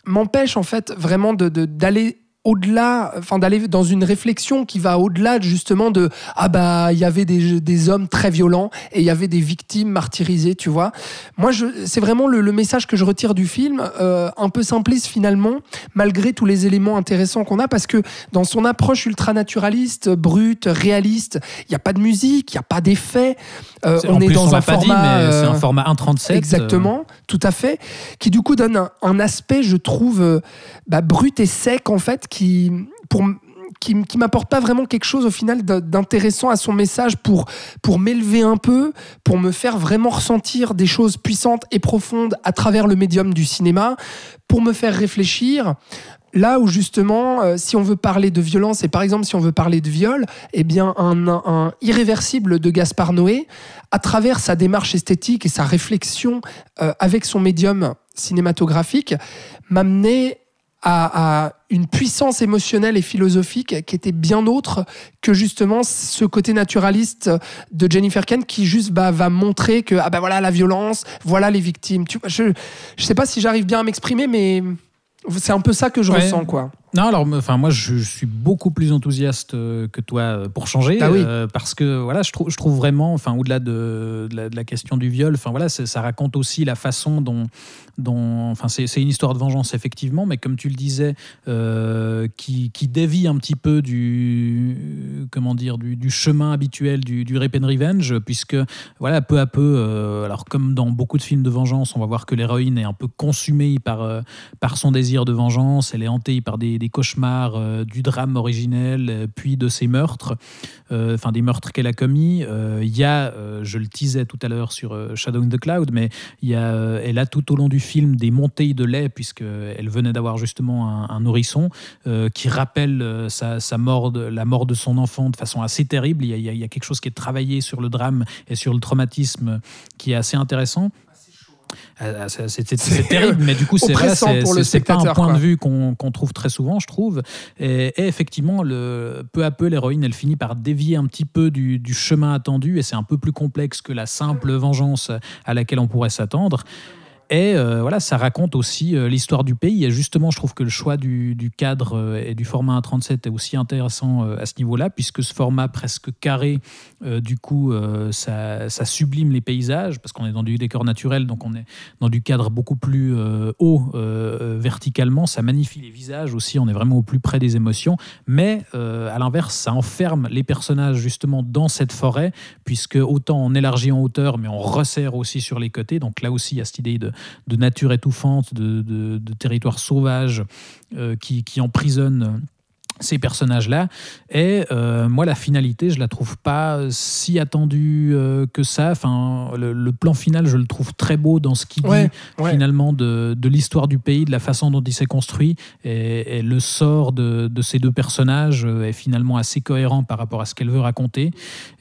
m'empêche, en fait, vraiment de- de- d'aller au-delà, enfin d'aller dans une réflexion qui va au-delà justement de ah bah il y avait des, des hommes très violents et il y avait des victimes martyrisées, tu vois. Moi, je, c'est vraiment le, le message que je retire du film, euh, un peu simpliste finalement, malgré tous les éléments intéressants qu'on a, parce que dans son approche ultra-naturaliste, brute, réaliste, il n'y a pas de musique, il n'y a pas d'effets. Euh, on est dans on un format. c'est euh, un format 1.37. Exactement, tout à fait. Qui du coup donne un, un aspect, je trouve, euh, bah, brut et sec en fait, qui pour qui, m'apporte pas vraiment quelque chose au final d'intéressant à son message pour pour m'élever un peu, pour me faire vraiment ressentir des choses puissantes et profondes à travers le médium du cinéma, pour me faire réfléchir. Là où justement, euh, si on veut parler de violence et par exemple si on veut parler de viol, eh bien un irréversible de Gaspard Noé, à travers sa démarche esthétique et sa réflexion euh, avec son médium cinématographique, m'amenait à, à une puissance émotionnelle et philosophique qui était bien autre que justement ce côté naturaliste de Jennifer Kent qui juste bah, va montrer que ah bah voilà la violence, voilà les victimes. Tu vois, je je sais pas si j'arrive bien à m'exprimer, mais c'est un peu ça que je Ouais. ressens quoi. Non, alors, enfin, moi, je, je suis beaucoup plus enthousiaste euh, que toi euh, pour changer, Ah oui. euh, parce que voilà, je trouve, je trouve vraiment, enfin, au-delà de, de la, de la question du viol, enfin voilà, ça raconte aussi la façon dont, dont, enfin, c'est une histoire de vengeance effectivement, mais comme tu le disais, euh, qui, qui dévie un petit peu du, comment dire, du, du chemin habituel du, du rape and revenge, puisque voilà, peu à peu, euh, alors comme dans beaucoup de films de vengeance, on va voir que l'héroïne est un peu consumée par par son désir de vengeance, elle est hantée par des, des cauchemars euh, du drame originel, euh, puis de ses meurtres, euh, enfin des meurtres qu'elle a commis. Il y a, je le teasais tout à l'heure sur Shadow in the Cloud, mais y a, elle a tout au long du film des montées de lait, puisqu'elle venait d'avoir justement un, nourrisson qui rappelle sa, mort de, la mort de son enfant de façon assez terrible. Il y, il y a quelque chose qui est travaillé sur le drame et sur le traumatisme qui est assez intéressant. Ah, ah, (laughs) c'est- terrible, mais du coup, c'est vrai, c'est pour le c'est- c'est pas un point de vue qu'on trouve très souvent, je trouve. Et, et effectivement, le, peu à peu, l'héroïne, elle finit par dévier un petit peu du, du chemin attendu, et c'est un peu plus complexe que la simple vengeance à laquelle on pourrait s'attendre. Et euh, voilà, ça raconte aussi euh, l'histoire du pays. Et justement, je trouve que le choix du, cadre euh, et du format 1.37 est aussi intéressant à ce niveau-là, puisque ce format presque carré, du coup, ça, ça sublime les paysages, parce qu'on est dans du décor naturel, donc on est dans du cadre beaucoup plus haut verticalement. Ça magnifie les visages aussi, on est vraiment au plus près des émotions. Mais à l'inverse, ça enferme les personnages justement dans cette forêt, puisque autant on élargit en hauteur, mais on resserre aussi sur les côtés. Donc là aussi, il y a cette idée de, de nature étouffante, de, territoire sauvage euh, qui, qui emprisonne ces personnages-là. Et euh, moi, la finalité, je la trouve pas si attendue euh, que ça. Enfin, le, le plan final, je le trouve très beau dans ce qu'il Ouais, dit ouais. finalement de, de l'histoire du pays, de la façon dont il s'est construit. Et, et le sort de, de ces deux personnages euh, est finalement assez cohérent par rapport à ce qu'elle veut raconter.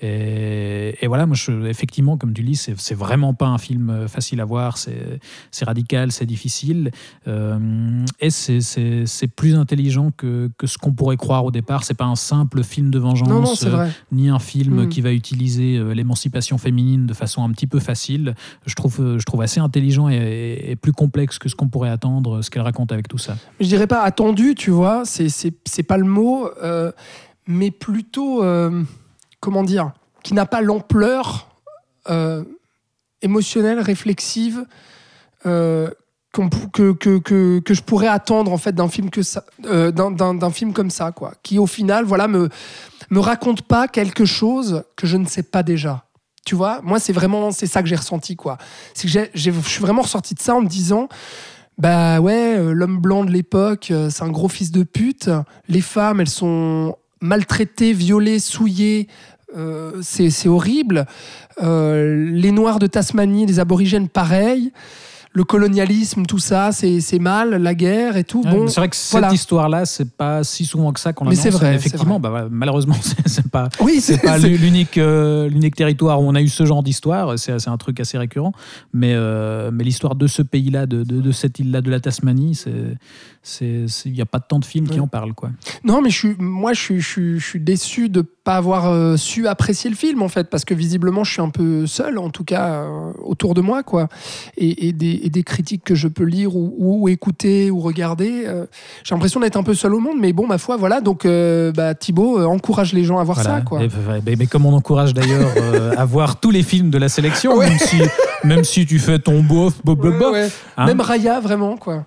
Et, et voilà, moi, je, effectivement, comme tu dis, c'est vraiment pas un film facile à voir. C'est c'est radical, c'est difficile. Euh, et c'est- c'est c'est plus intelligent que, que ce qu'on pourrait croire au départ. C'est pas un simple film de vengeance, Non, non, c'est euh, ni un film Mm. qui va utiliser euh, l'émancipation féminine de façon un petit peu facile. Je trouve, euh, je trouve assez intelligent et, plus complexe que ce qu'on pourrait attendre, ce qu'elle raconte avec tout ça. je dirais pas attendu, tu vois, c'est c'est c'est pas le mot, euh, mais plutôt comment dire, qui n'a pas l'ampleur émotionnelle, réflexive euh, que, que, que, que je pourrais attendre en fait d'un film que euh, d'un- film comme ça, quoi, qui au final, voilà, me me raconte pas quelque chose que je ne sais pas déjà. Tu vois, moi c'est vraiment c'est ça que j'ai ressenti, quoi. C'est que je suis vraiment ressorti de ça en me disant. Bah ouais, euh, l'homme blanc de l'époque, euh, c'est un gros fils de pute. Les femmes, elles sont maltraitées, violées, souillées. euh, c'est c'est horrible. Euh, les Noirs de Tasmanie, les aborigènes, pareil. Le colonialisme, tout ça, c'est mal. La guerre et tout. Ouais, bon, mais c'est vrai que cette histoire-là, c'est pas si souvent que ça qu'on Mais l'annonce. c'est vrai, Effectivement, bah, malheureusement, (laughs) c'est pas. oui, C'est pas l'unique euh, l'unique territoire où on a eu ce genre d'histoire. C'est un truc assez récurrent. Mais, euh, mais l'histoire de ce pays-là, de, de, de cette île-là, de la Tasmanie, c'est- il n'y a pas tant de films qui en parlent. Quoi. Non, mais je suis, moi, je suis, je suis, je suis déçu de pas avoir euh, su apprécier le film, en fait, parce que visiblement, je suis un peu seul, en tout cas, euh, autour de moi, quoi. Et, et des, et des critiques que je peux lire ou, ou écouter ou regarder, euh, j'ai l'impression d'être un peu seul au monde, mais bon, ma foi, voilà. Donc, bah, Thibaut encourage les gens à voir Voilà. ça, quoi. Et, bah, mais, mais comme on encourage d'ailleurs (laughs) à voir tous les films de la sélection, Ouais. même, si, même si tu fais ton bof, bof, bof, Ouais, bof, ouais. hein. Même Raya, vraiment, quoi.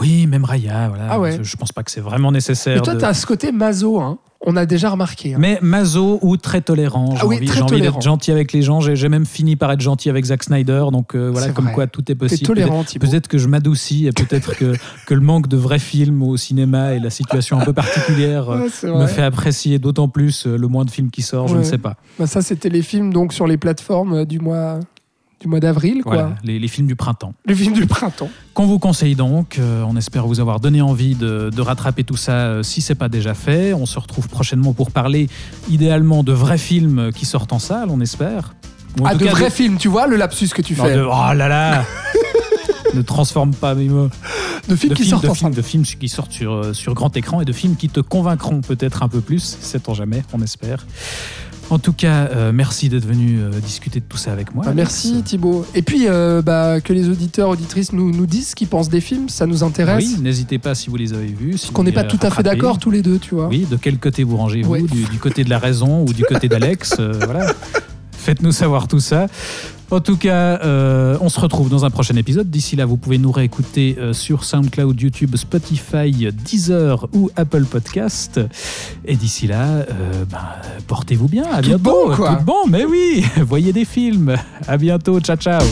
Oui, même Raya. Voilà. Ah ouais. Je, pense pas que c'est vraiment nécessaire. Mais toi, de- t'as ce côté maso, hein. On a déjà remarqué. hein. Mais maso ou très tolérant. J'ai Ah oui, envie, d'être gentil avec les gens. J'ai même fini par être gentil avec Zack Snyder. Donc euh, voilà, comme vrai. quoi tout est possible. tolérant. Peut-être que je m'adoucis et peut-être que, (laughs) que le manque de vrais films au cinéma et la situation un peu particulière euh, Ouais, me fait apprécier d'autant plus euh, le moins de films qui sort. Je ne sais pas. Bah, ça, c'était les films donc sur les plateformes du mois, du mois d'avril, quoi. Voilà, les, les films du printemps. Les films du printemps. Qu'on vous conseille donc. Euh, on espère vous avoir donné envie de, de rattraper tout ça euh, si c'est pas déjà fait. On se retrouve prochainement pour parler idéalement de vrais films qui sortent en salle, on espère. Ou en Ah, tout de cas, vrais films, tu vois, le lapsus que tu Non, fais. de- Oh là là (laughs) Ne transforme pas mes mots. De films De qui films, sortent de, en films, de films qui sortent sur, euh, sur grand écran et de films qui te convaincront peut-être un peu plus, sait-on jamais, on espère. En tout cas, euh, merci d'être venu euh, discuter de tout ça avec moi. Bah, merci Thibaut. Et puis euh, bah, que les auditeurs, auditrices nous, nous disent ce qu'ils pensent des films, ça nous intéresse. Oui, n'hésitez pas si vous les avez vus. Si Parce qu'on n'est pas tout à fait d'accord tous les deux, tu vois. Oui, de quel côté vous rangez-vous? Ouais. du, du côté de la raison ou du côté d'Alex? Voilà. (laughs) Faites-nous savoir tout ça. En tout cas, euh, on se retrouve dans un prochain épisode. D'ici là, vous pouvez nous réécouter euh, sur SoundCloud, YouTube, Spotify, Deezer ou Apple Podcast. Et d'ici là, euh, ben, portez-vous bien. À Tout bientôt. bon, quoi. Tout bon, mais oui. (laughs) Voyez des films. À bientôt. Ciao, ciao.